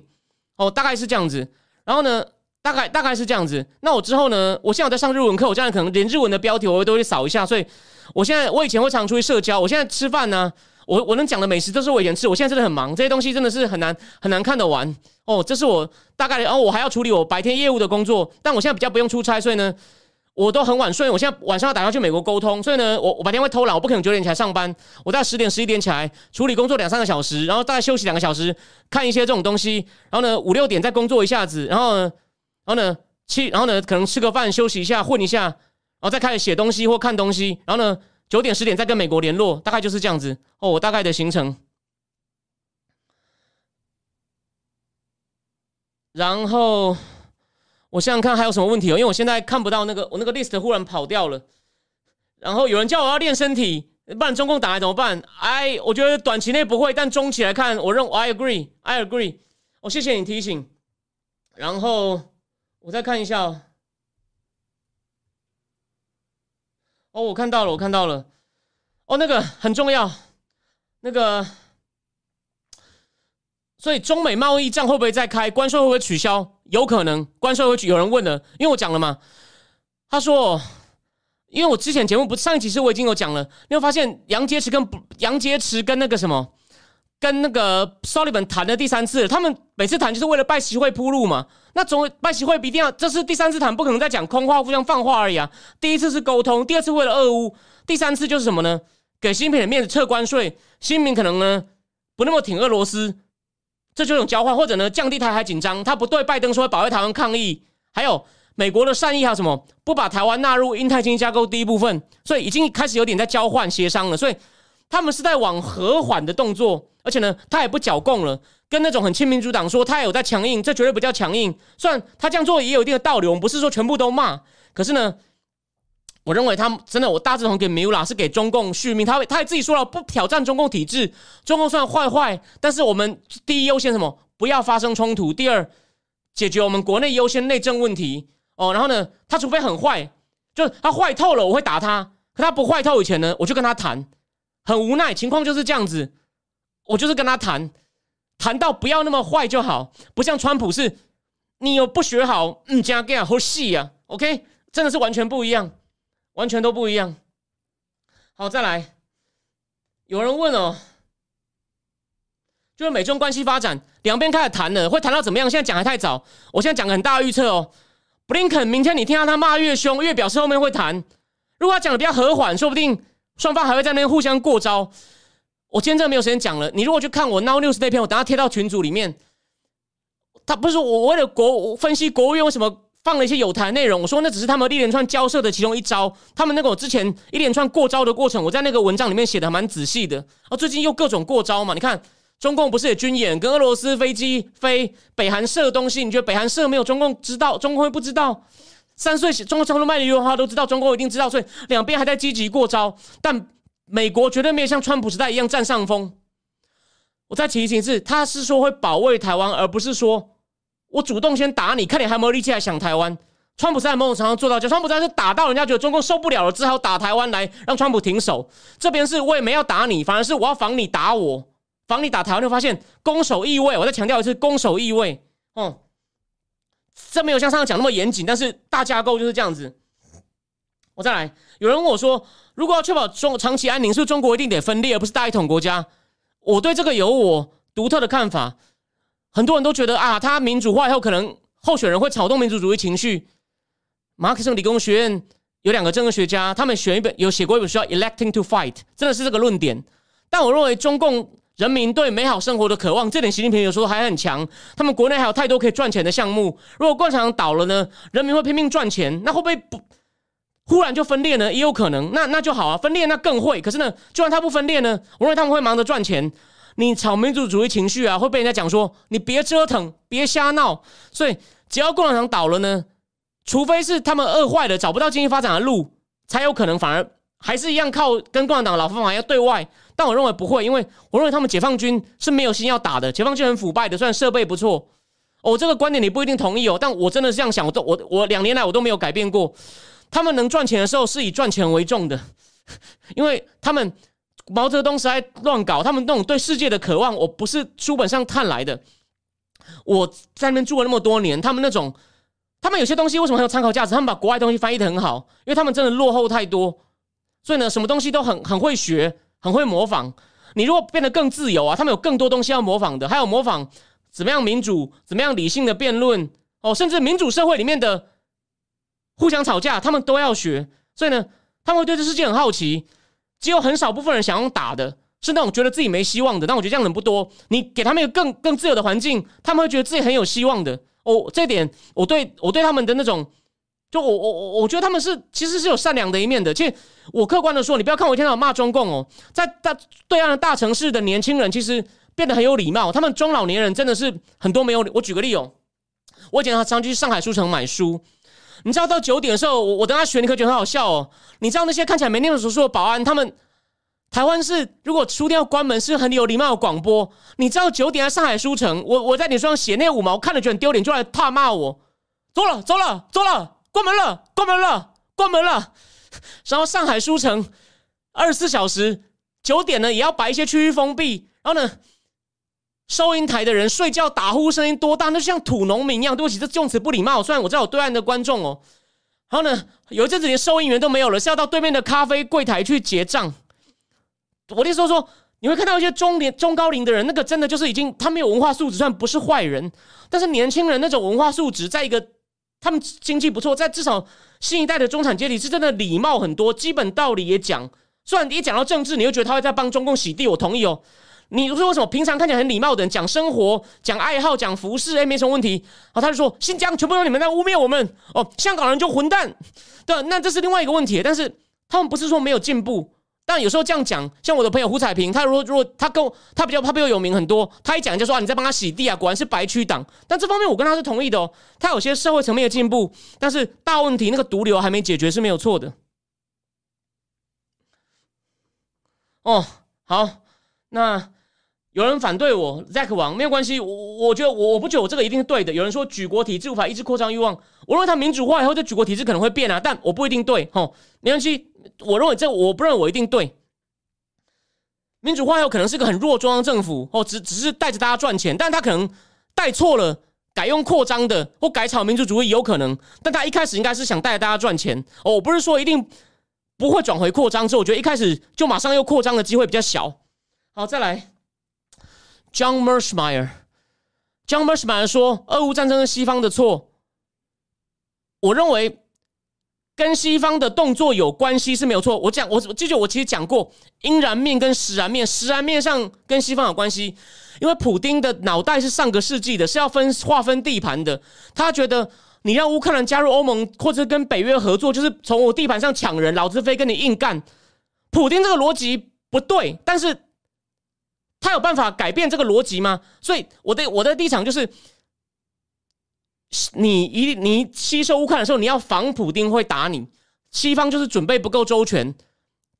哦，大概是这样子。然后呢，大概大概是这样子。那我之后呢，我现在在上日文课，我现在可能连日文的标题我都会扫一下。所以我现在我以前会常出去社交，我现在吃饭呢，我我能讲的美食都是我以前吃。我现在真的很忙，这些东西真的是很难很难看得完哦。这是我大概，然后我还要处理我白天业务的工作，但我现在比较不用出差，所以呢。我都很晚睡，我现在晚上要打电话去美国沟通，所以呢，我我白天会偷懒，我不可能九点起来上班，我大概十点十一点起来处理工作两三个小时，然后大概休息两个小时，看一些这种东西，然后呢五六点再工作一下子，然后呢，然后呢七，然后呢可能吃个饭休息一下混一下，然后再开始写东西或看东西，然后呢九点十点再跟美国联络，大概就是这样子哦，我大概的行程，然后。我想想看还有什么问题哦，因为我现在看不到那个我那个 list 忽然跑掉了，然后有人叫我要练身体，不然中共打来怎么办？哎，我觉得短期内不会，但中期来看，我认 I agree，I agree。哦，谢谢你提醒。然后我再看一下，哦，我看到了，我看到了。哦，那个很重要，那个。所以中美贸易战会不会再开？关税会不会取消？有可能，关税会取。有人问了，因为我讲了嘛。他说，因为我之前节目不上一集是我已经有讲了。你会发现杨洁篪跟杨洁篪跟那个什么，跟那个 Sullivan 谈了第三次。他们每次谈就是为了拜习会铺路嘛。那总拜习会一定要，这是第三次谈，不可能再讲空话、互相放话而已啊。第一次是沟通，第二次为了俄乌，第三次就是什么呢？给新品的面子撤关税，新品可能呢不那么挺俄罗斯。这就一种交换，或者呢降低台海紧张，他不对拜登说保卫台湾抗议，还有美国的善意还有什么不把台湾纳入印太经济架构第一部分，所以已经开始有点在交换协商了，所以他们是在往和缓的动作，而且呢他也不剿共了，跟那种很亲民主党说他也有在强硬，这绝对不叫强硬，虽然他这样做也有一定的道理，我们不是说全部都骂，可是呢。我认为他真的，我大致同给米乌拉是给中共续命。他他也自己说了，不挑战中共体制。中共虽然坏坏，但是我们第一优先什么？不要发生冲突。第二，解决我们国内优先内政问题。哦，然后呢，他除非很坏，就是他坏透了，我会打他。可他不坏透以前呢，我就跟他谈。很无奈，情况就是这样子。我就是跟他谈，谈到不要那么坏就好。不像川普是，你有不学好，嗯，加给啊，好戏啊。OK，真的是完全不一样。完全都不一样。好，再来，有人问哦，就是美中关系发展，两边开始谈了，会谈到怎么样？现在讲还太早。我现在讲个很大的预测哦，布林肯明天你听到他骂越凶，越表示后面会谈。如果他讲的比较和缓，说不定双方还会在那边互相过招。我今天真的没有时间讲了。你如果去看我 Now News 那篇，我等下贴到群组里面。他不是我为了国我分析国务院为什么。放了一些有台内容，我说那只是他们一连串交涉的其中一招。他们那个之前一连串过招的过程，我在那个文章里面写的蛮仔细的。啊，最近又各种过招嘛？你看中共不是也军演，跟俄罗斯飞机飞北韩射东西？你觉得北韩射没有中共知道？中共会不知道？三岁中国长路卖的一句话都知道，中共一定知道。所以两边还在积极过招，但美国绝对没有像川普时代一样占上风。我再提醒一次，他是说会保卫台湾，而不是说。我主动先打你，看你还有没有力气来想台湾。川普在某种程度上做到，就川普在是打到人家觉得中共受不了了，只好打台湾来让川普停手。这边是我也没要打你，反而是我要防你打我，防你打台湾。就发现攻守意味，我再强调一次，攻守意味。哦，这没有像上次讲那么严谨，但是大架构就是这样子。我再来，有人问我说，如果要确保中长期安宁，是不是中国一定得分裂，而不是大一统国家？我对这个有我独特的看法。很多人都觉得啊，他民主化以后，可能候选人会挑动民族主义情绪。马克思理工学院有两个政治学家，他们选一本有写过一本书叫《Electing to Fight》，真的是这个论点。但我认为中共人民对美好生活的渴望，这点习近平有时候还很强。他们国内还有太多可以赚钱的项目。如果共产党倒了呢，人民会拼命赚钱，那会不会不忽然就分裂呢？也有可能。那那就好啊，分裂那更会。可是呢，就算他不分裂呢，我认为他们会忙着赚钱。你炒民主主义情绪啊，会被人家讲说你别折腾，别瞎闹。所以只要共产党倒了呢，除非是他们饿坏了，找不到经济发展的路，才有可能反而还是一样靠跟共产党老方法要对外。但我认为不会，因为我认为他们解放军是没有心要打的，解放军很腐败的，虽然设备不错。哦，这个观点你不一定同意哦，但我真的是这样想，我都我我两年来我都没有改变过。他们能赚钱的时候是以赚钱为重的，因为他们毛泽东时代乱搞，他们那种对世界的渴望，我不是书本上看来的。我在那边住了那么多年，他们那种，他们有些东西为什么很有参考价值？他们把国外东西翻译的很好，因为他们真的落后太多，所以呢，什么东西都很很会学，很会模仿。你如果变得更自由啊，他们有更多东西要模仿的，还有模仿怎么样民主，怎么样理性的辩论哦，甚至民主社会里面的。互相吵架，他们都要学，所以呢，他们会对这世界很好奇。只有很少部分人想要打的，是那种觉得自己没希望的。但我觉得这样人不多。你给他们一个更更自由的环境，他们会觉得自己很有希望的。哦，这点我对我对他们的那种，就我我我我觉得他们是其实是有善良的一面的。其实我客观的说，你不要看我一天到晚骂中共哦，在大对岸的大城市的年轻人其实变得很有礼貌。他们中老年人真的是很多没有。我举个例哦，我以前常常去上海书城买书。你知道到九点的时候，我我等他学，你可觉得很好笑哦。你知道那些看起来没念过书的保安，他们台湾是如果书店要关门，是很有礼貌的广播。你知道九点在上海书城，我我在你书上写那五毛，看了觉得很丢脸，就来怕骂我。走了，走了，走了，关门了，关门了，关门了。然后上海书城二十四小时九点呢，也要把一些区域封闭。然后呢？收银台的人睡觉打呼声音多大？那就像土农民一样。对不起，这用词不礼貌。虽然我知道有对岸的观众哦。然后呢，有一阵子连收银员都没有了，是要到对面的咖啡柜台去结账。我的意思说，你会看到一些中年、中高龄的人，那个真的就是已经他没有文化素质，虽然不是坏人，但是年轻人那种文化素质，在一个他们经济不错，在至少新一代的中产阶级是真的礼貌很多，基本道理也讲。虽然一讲到政治，你又觉得他会在帮中共洗地，我同意哦。你说为什么平常看起来很礼貌的人讲生活、讲爱好、讲服饰，哎，没什么问题。好，他就说新疆全部都你们在污蔑我们哦，香港人就混蛋。对，那这是另外一个问题。但是他们不是说没有进步，但有时候这样讲，像我的朋友胡彩平，他如果如果他跟我他比较他比我有名很多，他一讲就说啊，你在帮他洗地啊，果然是白区党。但这方面我跟他是同意的哦，他有些社会层面的进步，但是大问题那个毒瘤还没解决是没有错的。哦，好，那。有人反对我，Zack 王没有关系，我我觉得我我不觉得我这个一定是对的。有人说举国体制无法抑制扩张欲望，我认为它民主化以后，这举国体制可能会变啊，但我不一定对，吼，没关系。我认为这我不认为我一定对。民主化以后可能是个很弱中央政府，哦，只只是带着大家赚钱，但他可能带错了，改用扩张的或改炒民族主义有可能，但他一开始应该是想带着大家赚钱。哦，我不是说一定不会转回扩张，所以我觉得一开始就马上又扩张的机会比较小。好，再来。John Mershmeyer，John Mershmeyer 说，俄乌战争是西方的错。我认为跟西方的动作有关系是没有错。我讲，我记得我其实讲过，阴然面跟实然面，实然面上跟西方有关系，因为普丁的脑袋是上个世纪的，是要分划分地盘的。他觉得你让乌克兰加入欧盟或者跟北约合作，就是从我地盘上抢人，老子非跟你硬干。普丁这个逻辑不对，但是。他有办法改变这个逻辑吗？所以我的我的立场就是，你一你吸收乌克兰的时候，你要防普丁会打你。西方就是准备不够周全，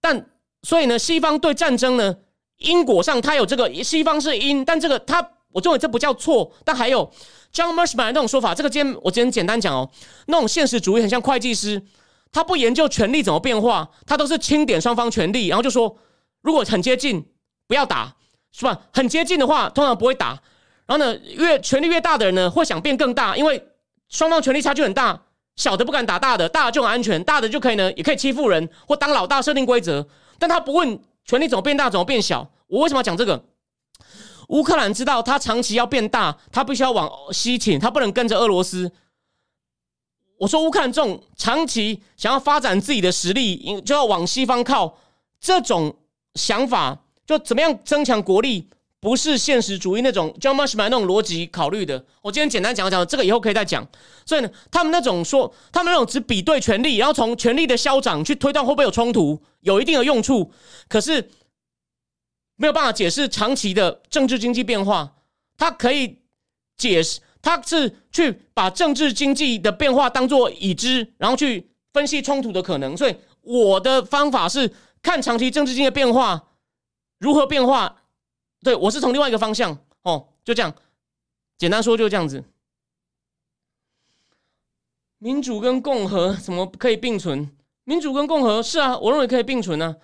但所以呢，西方对战争呢因果上他有这个西方是因，但这个他我认为这不叫错。但还有 John Marshman 那种说法，这个今天我今天简单讲哦，那种现实主义很像会计师，他不研究权力怎么变化，他都是清点双方权力，然后就说如果很接近不要打。是吧？很接近的话，通常不会打。然后呢，越权力越大的人呢，会想变更大，因为双方权力差距很大，小的不敢打大的，大的就很安全，大的就可以呢，也可以欺负人或当老大设定规则。但他不问权力怎么变大，怎么变小。我为什么要讲这个？乌克兰知道他长期要变大，他必须要往西倾，他不能跟着俄罗斯。我说乌克兰这种长期想要发展自己的实力，就要往西方靠，这种想法。就怎么样增强国力，不是现实主义那种 John Marshall 那种逻辑考虑的。我今天简单讲讲，这个以后可以再讲。所以呢，他们那种说，他们那种只比对权力，然后从权力的消长去推断会不会有冲突，有一定的用处，可是没有办法解释长期的政治经济变化。它可以解释，它是去把政治经济的变化当做已知，然后去分析冲突的可能。所以。我的方法是看长期政治经济变化如何变化。对我是从另外一个方向哦，就这样，简单说就这样子。民主跟共和怎么可以并存？民主跟共和是啊，我认为可以并存呢。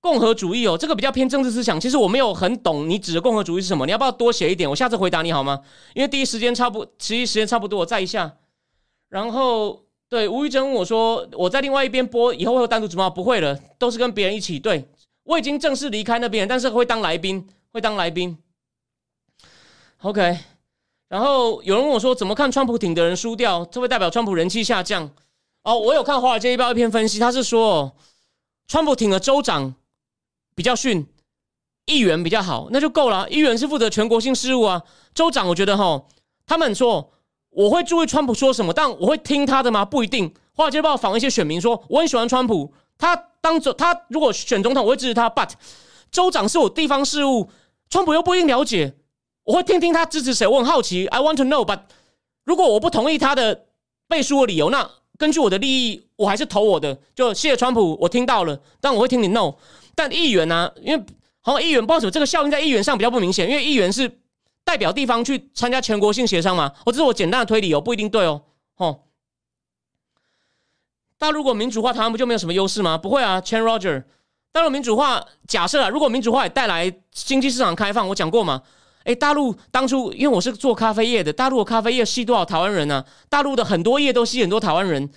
共和主义哦，这个比较偏政治思想。其实我没有很懂你指的共和主义是什么，你要不要多写一点？我下次回答你好吗？因为第一时间差不，其实时间差不多，我再一下。然后对吴玉珍问我说：“我在另外一边播，以后会有单独直播？”不会了，都是跟别人一起。对我已经正式离开那边，但是会当来宾，会当来宾。OK。然后有人问我说：“怎么看川普挺的人输掉？这会代表川普人气下降？”哦，我有看华尔街日报一篇分析，他是说川普挺的州长。比较逊，议员比较好，那就够了。议员是负责全国性事务啊。州长，我觉得哈，他们说我会注意川普说什么，但我会听他的吗？不一定。华尔街日报访一些选民说，我很喜欢川普，他当总他如果选总统，我会支持他。But 州长是我地方事务，川普又不一定了解，我会听听他支持谁。我很好奇，I want to know。But 如果我不同意他的背书的理由，那根据我的利益，我还是投我的。就谢谢川普，我听到了，但我会听你 no。但议员呢？因为好像议员不知道什么，这个效应在议员上比较不明显。因为议员是代表地方去参加全国性协商嘛。我这是我简单的推理哦，不一定对哦。哦，大陆如果民主化，台湾不就没有什么优势吗？不会啊，Chen Roger。大陆民主化，假设啊，如果民主化也带来经济市场开放，我讲过嘛。诶，大陆当初因为我是做咖啡业的，大陆的咖啡业吸多少台湾人呢？大陆的很多业都吸很多台湾人。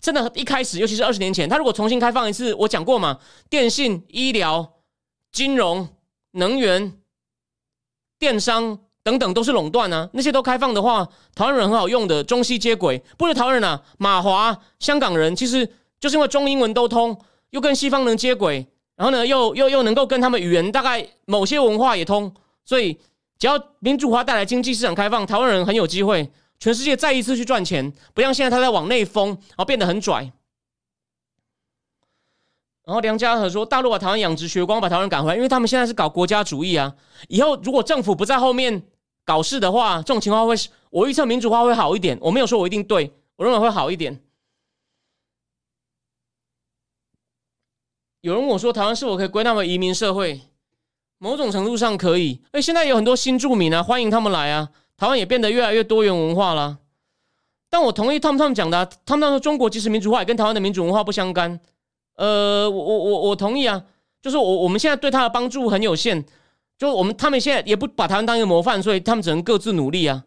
真的，一开始，尤其是二十年前，他如果重新开放一次，我讲过嘛，电信、医疗、金融、能源、电商等等都是垄断啊。那些都开放的话，台湾人很好用的，中西接轨。不是台湾人啊，马华、香港人，其实就是因为中英文都通，又跟西方能接轨，然后呢，又又又能够跟他们语言大概某些文化也通，所以只要民主化带来经济市场开放，台湾人很有机会。全世界再一次去赚钱，不像现在他在往内封，然后变得很拽。然后梁家和说，大陆把台湾养殖学光，把台湾赶回来，因为他们现在是搞国家主义啊。以后如果政府不在后面搞事的话，这种情况会，我预测民主化会好一点。我没有说我一定对，我认为会好一点。有人问我说，台湾是否可以归纳为移民社会？某种程度上可以。哎，现在有很多新住民啊，欢迎他们来啊。台湾也变得越来越多元文化了，但我同意他们他们讲的，他们说中国即使民主化也跟台湾的民主文化不相干。呃，我我我我同意啊，就是我我们现在对他的帮助很有限，就我们他们现在也不把台湾当一个模范，所以他们只能各自努力啊。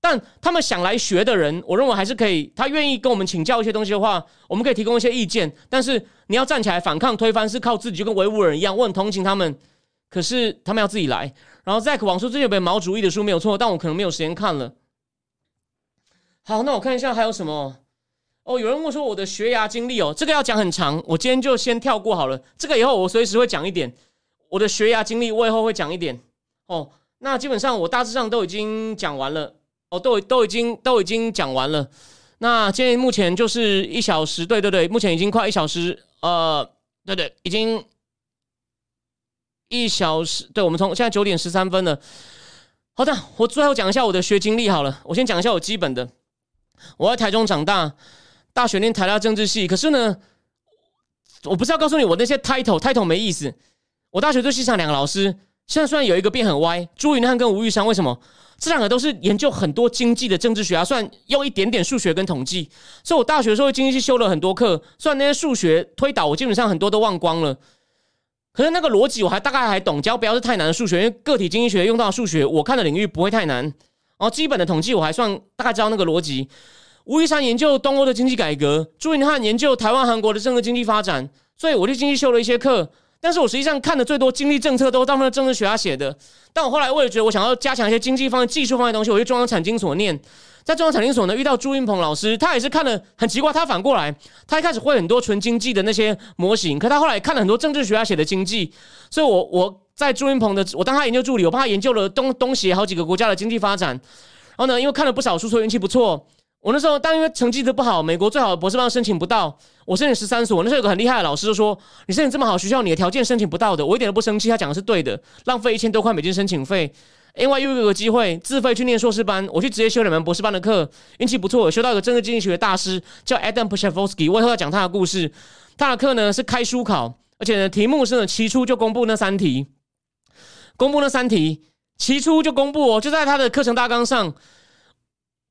但他们想来学的人，我认为还是可以，他愿意跟我们请教一些东西的话，我们可以提供一些意见。但是你要站起来反抗推翻，是靠自己，就跟维吾尔人一样，我很同情他们，可是他们要自己来。然后 Zack 网书最近有本毛主义的书没有错，但我可能没有时间看了。好，那我看一下还有什么。哦，有人问说我的学牙经历哦，这个要讲很长，我今天就先跳过好了。这个以后我随时会讲一点我的学牙经历，我以后会讲一点。哦，那基本上我大致上都已经讲完了。哦，都都已经都已经讲完了。那建议目前就是一小时，对对对，目前已经快一小时。呃，对对，已经。一小时，对我们从现在九点十三分了。好的，我最后讲一下我的学经历好了。我先讲一下我基本的。我在台中长大，大学念台大政治系。可是呢，我不是要告诉你我那些 title，title 没意思。我大学最欣赏两个老师，现在虽然有一个变很歪，朱云汉跟吴玉山，为什么？这两个都是研究很多经济的政治学啊，算用一点点数学跟统计。所以我大学的时候经济系修了很多课，虽然那些数学推导我基本上很多都忘光了。可是那个逻辑我还大概还懂，只要不要是太难的数学，因为个体经济学用到数学，我看的领域不会太难。然后基本的统计我还算大概知道那个逻辑。吴一山研究东欧的经济改革，朱云汉研究台湾、韩国的政治经济发展，所以我就经济修了一些课。但是我实际上看的最多经济政策都是大部分政治学家写的。但我后来为了觉得我想要加强一些经济方面、技术方面东西，我去中央产经所念。在中央产经所呢，遇到朱云鹏老师，他也是看了很奇怪。他反过来，他一开始会很多纯经济的那些模型，可他后来看了很多政治学家写的经济。所以，我我在朱云鹏的，我当他研究助理，我帮他研究了东东协好几个国家的经济发展。然后呢，因为看了不少书，所以运气不错。我那时候，但因为成绩都不好，美国最好的博士班申请不到。我申请十三所，那时候有个很厉害的老师就说：“你申请这么好学校，你的条件申请不到的。”我一点都不生气，他讲的是对的，浪费一千多块美金申请费。另外又有个机会自费去念硕士班，我去直接修两门博士班的课，运气不错，修到一个政治经济学的大师叫 Adam p u s h a v o s k y 我以后要讲他的故事。他的课呢是开书考，而且呢题目是呢起初就公布那三题，公布那三题，起初就公布哦，就在他的课程大纲上，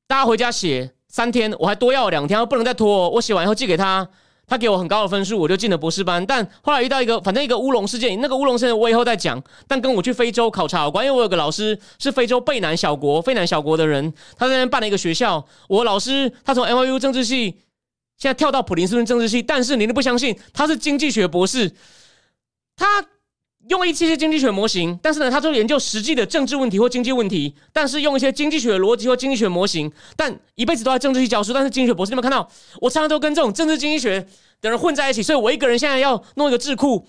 大家回家写三天，我还多要了两天，不能再拖。我写完以后寄给他。他给我很高的分数，我就进了博士班。但后来遇到一个，反正一个乌龙事件，那个乌龙事件我以后再讲。但跟我去非洲考察有关，因为我有个老师是非洲贝南小国、费南小国的人，他在那边办了一个学校。我老师他从 NYU 政治系现在跳到普林斯顿政治系，但是你都不相信，他是经济学博士，他。用一些经济学模型，但是呢，他就研究实际的政治问题或经济问题，但是用一些经济学逻辑或经济学模型，但一辈子都在政治系教书，但是经济学博士，你有没有看到？我常常都跟这种政治经济学的人混在一起，所以我一个人现在要弄一个智库，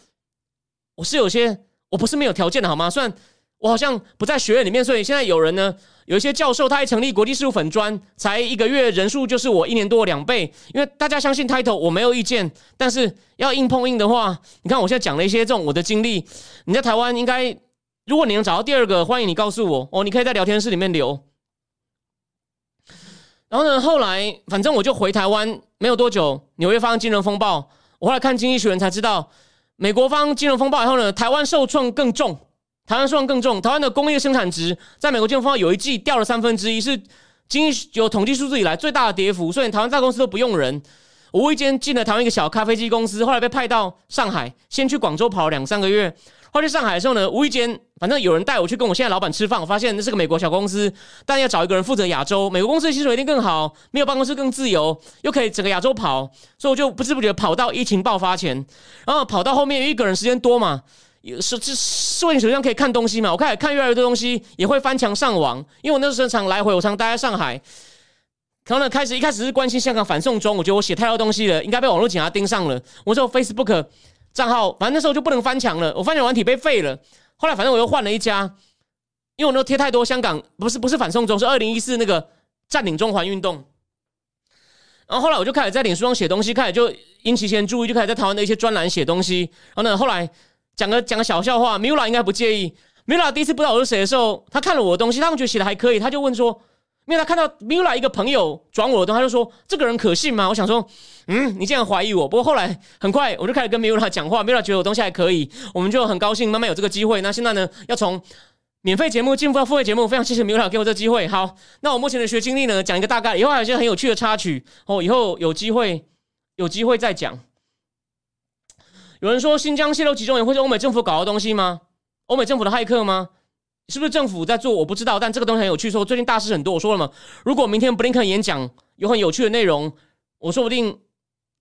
我是有些，我不是没有条件的，好吗？虽然。我好像不在学院里面，所以现在有人呢，有些教授，他还成立国际事务粉专，才一个月人数就是我一年多两倍。因为大家相信 title，我没有意见，但是要硬碰硬的话，你看我现在讲了一些这种我的经历，你在台湾应该，如果你能找到第二个，欢迎你告诉我哦，你可以在聊天室里面留。然后呢，后来反正我就回台湾没有多久，纽约发生金融风暴，我后来看经济学人才知道，美国方金融风暴以后呢，台湾受创更重。台湾数量更重，台湾的工业生产值在美国金融风暴有一季掉了三分之一，是经有统计数字以来最大的跌幅。所以台湾大公司都不用人，无意间进了台湾一个小咖啡机公司，后来被派到上海，先去广州跑了两三个月。后去上海的时候呢，无意间反正有人带我去跟我现在老板吃饭，我发现那是个美国小公司，但要找一个人负责亚洲。美国公司的薪水一定更好，没有办公室更自由，又可以整个亚洲跑，所以我就不知不觉跑到疫情爆发前，然后跑到后面一个人时间多嘛。有是是摄影手机上可以看东西嘛？我开始看越来越多东西，也会翻墙上网。因为我那时候常来回，我常待在上海。然后呢，开始一开始是关心香港反送中，我觉得我写太多东西了，应该被网络警察盯上了。我说 Facebook 账号，反正那时候就不能翻墙了，我翻墙软体被废了。后来反正我又换了一家，因为我那时候贴太多香港，不是不是反送中，是二零一四那个占领中环运动。然后后来我就开始在脸书上写东西，开始就引起一些注意，就开始在台湾的一些专栏写东西。然后呢，后来。讲个讲个小笑话，Mila 应该不介意。Mila 第一次不知道我是谁的时候，他看了我的东西，他们觉得写的还可以，他就问说：，因为他看到 Mila 一个朋友转我的东西，他就说：这个人可信吗？我想说，嗯，你竟然怀疑我。不过后来很快我就开始跟 Mila 讲话，Mila 觉得我东西还可以，我们就很高兴慢慢有这个机会。那现在呢，要从免费节目进入到付费节目，非常谢谢 Mila 给我这个机会。好，那我目前的学经历呢，讲一个大概，以后还有一些很有趣的插曲哦，以后有机会有机会再讲。有人说新疆泄露集中营会是欧美政府搞的东西吗？欧美政府的骇客吗？是不是政府在做？我不知道，但这个东西很有趣。说最近大事很多，我说了嘛，如果明天布林肯演讲有很有趣的内容，我说不定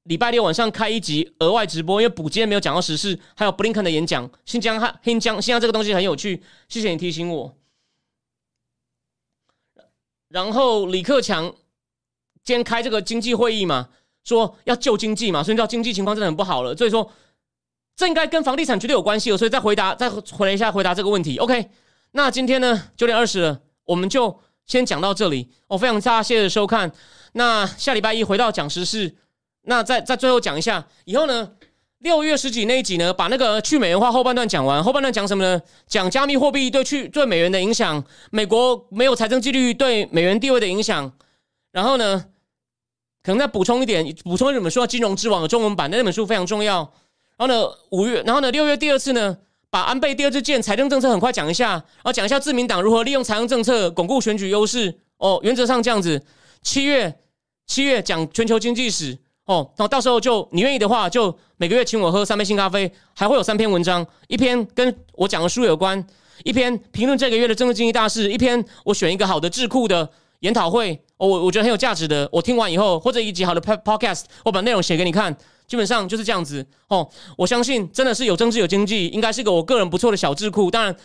礼拜六晚上开一集额外直播，因为补今天没有讲到时事，还有布林肯的演讲。新疆哈新疆新疆这个东西很有趣，谢谢你提醒我。然后李克强今天开这个经济会议嘛，说要救经济嘛，所以知道经济情况真的很不好了，所以说。这应该跟房地产绝对有关系哦，所以再回答，再回来一下回答这个问题。OK，那今天呢九点二十了，我们就先讲到这里。我非常谢谢收看。那下礼拜一回到讲时事，那再再最后讲一下，以后呢六月十几那一集呢，把那个去美元化后半段讲完。后半段讲什么呢？讲加密货币对去对美元的影响，美国没有财政纪律对美元地位的影响。然后呢，可能再补充一点，补充一本书《金融之王》的中文版，那本书非常重要。然后呢，五月，然后呢，六月第二次呢，把安倍第二次见财政政策很快讲一下，然后讲一下自民党如何利用财政政策巩固选举优势。哦，原则上这样子。七月，七月讲全球经济史。哦，然后到时候就你愿意的话，就每个月请我喝三杯新咖啡，还会有三篇文章，一篇跟我讲的书有关，一篇评论这个月的政治经济大事，一篇我选一个好的智库的研讨会。哦，我我觉得很有价值的，我听完以后或者一集好的 podcast，我把内容写给你看。基本上就是这样子哦，我相信真的是有政治有经济，应该是个我个人不错的小智库。当然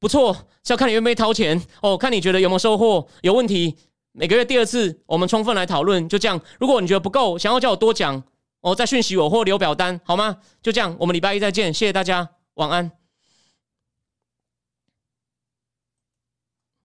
不错是要看你愿不愿意掏钱哦，看你觉得有没有收获，有问题每个月第二次我们充分来讨论，就这样。如果你觉得不够，想要叫我多讲哦，再讯息我或留表单好吗？就这样，我们礼拜一再见，谢谢大家，晚安。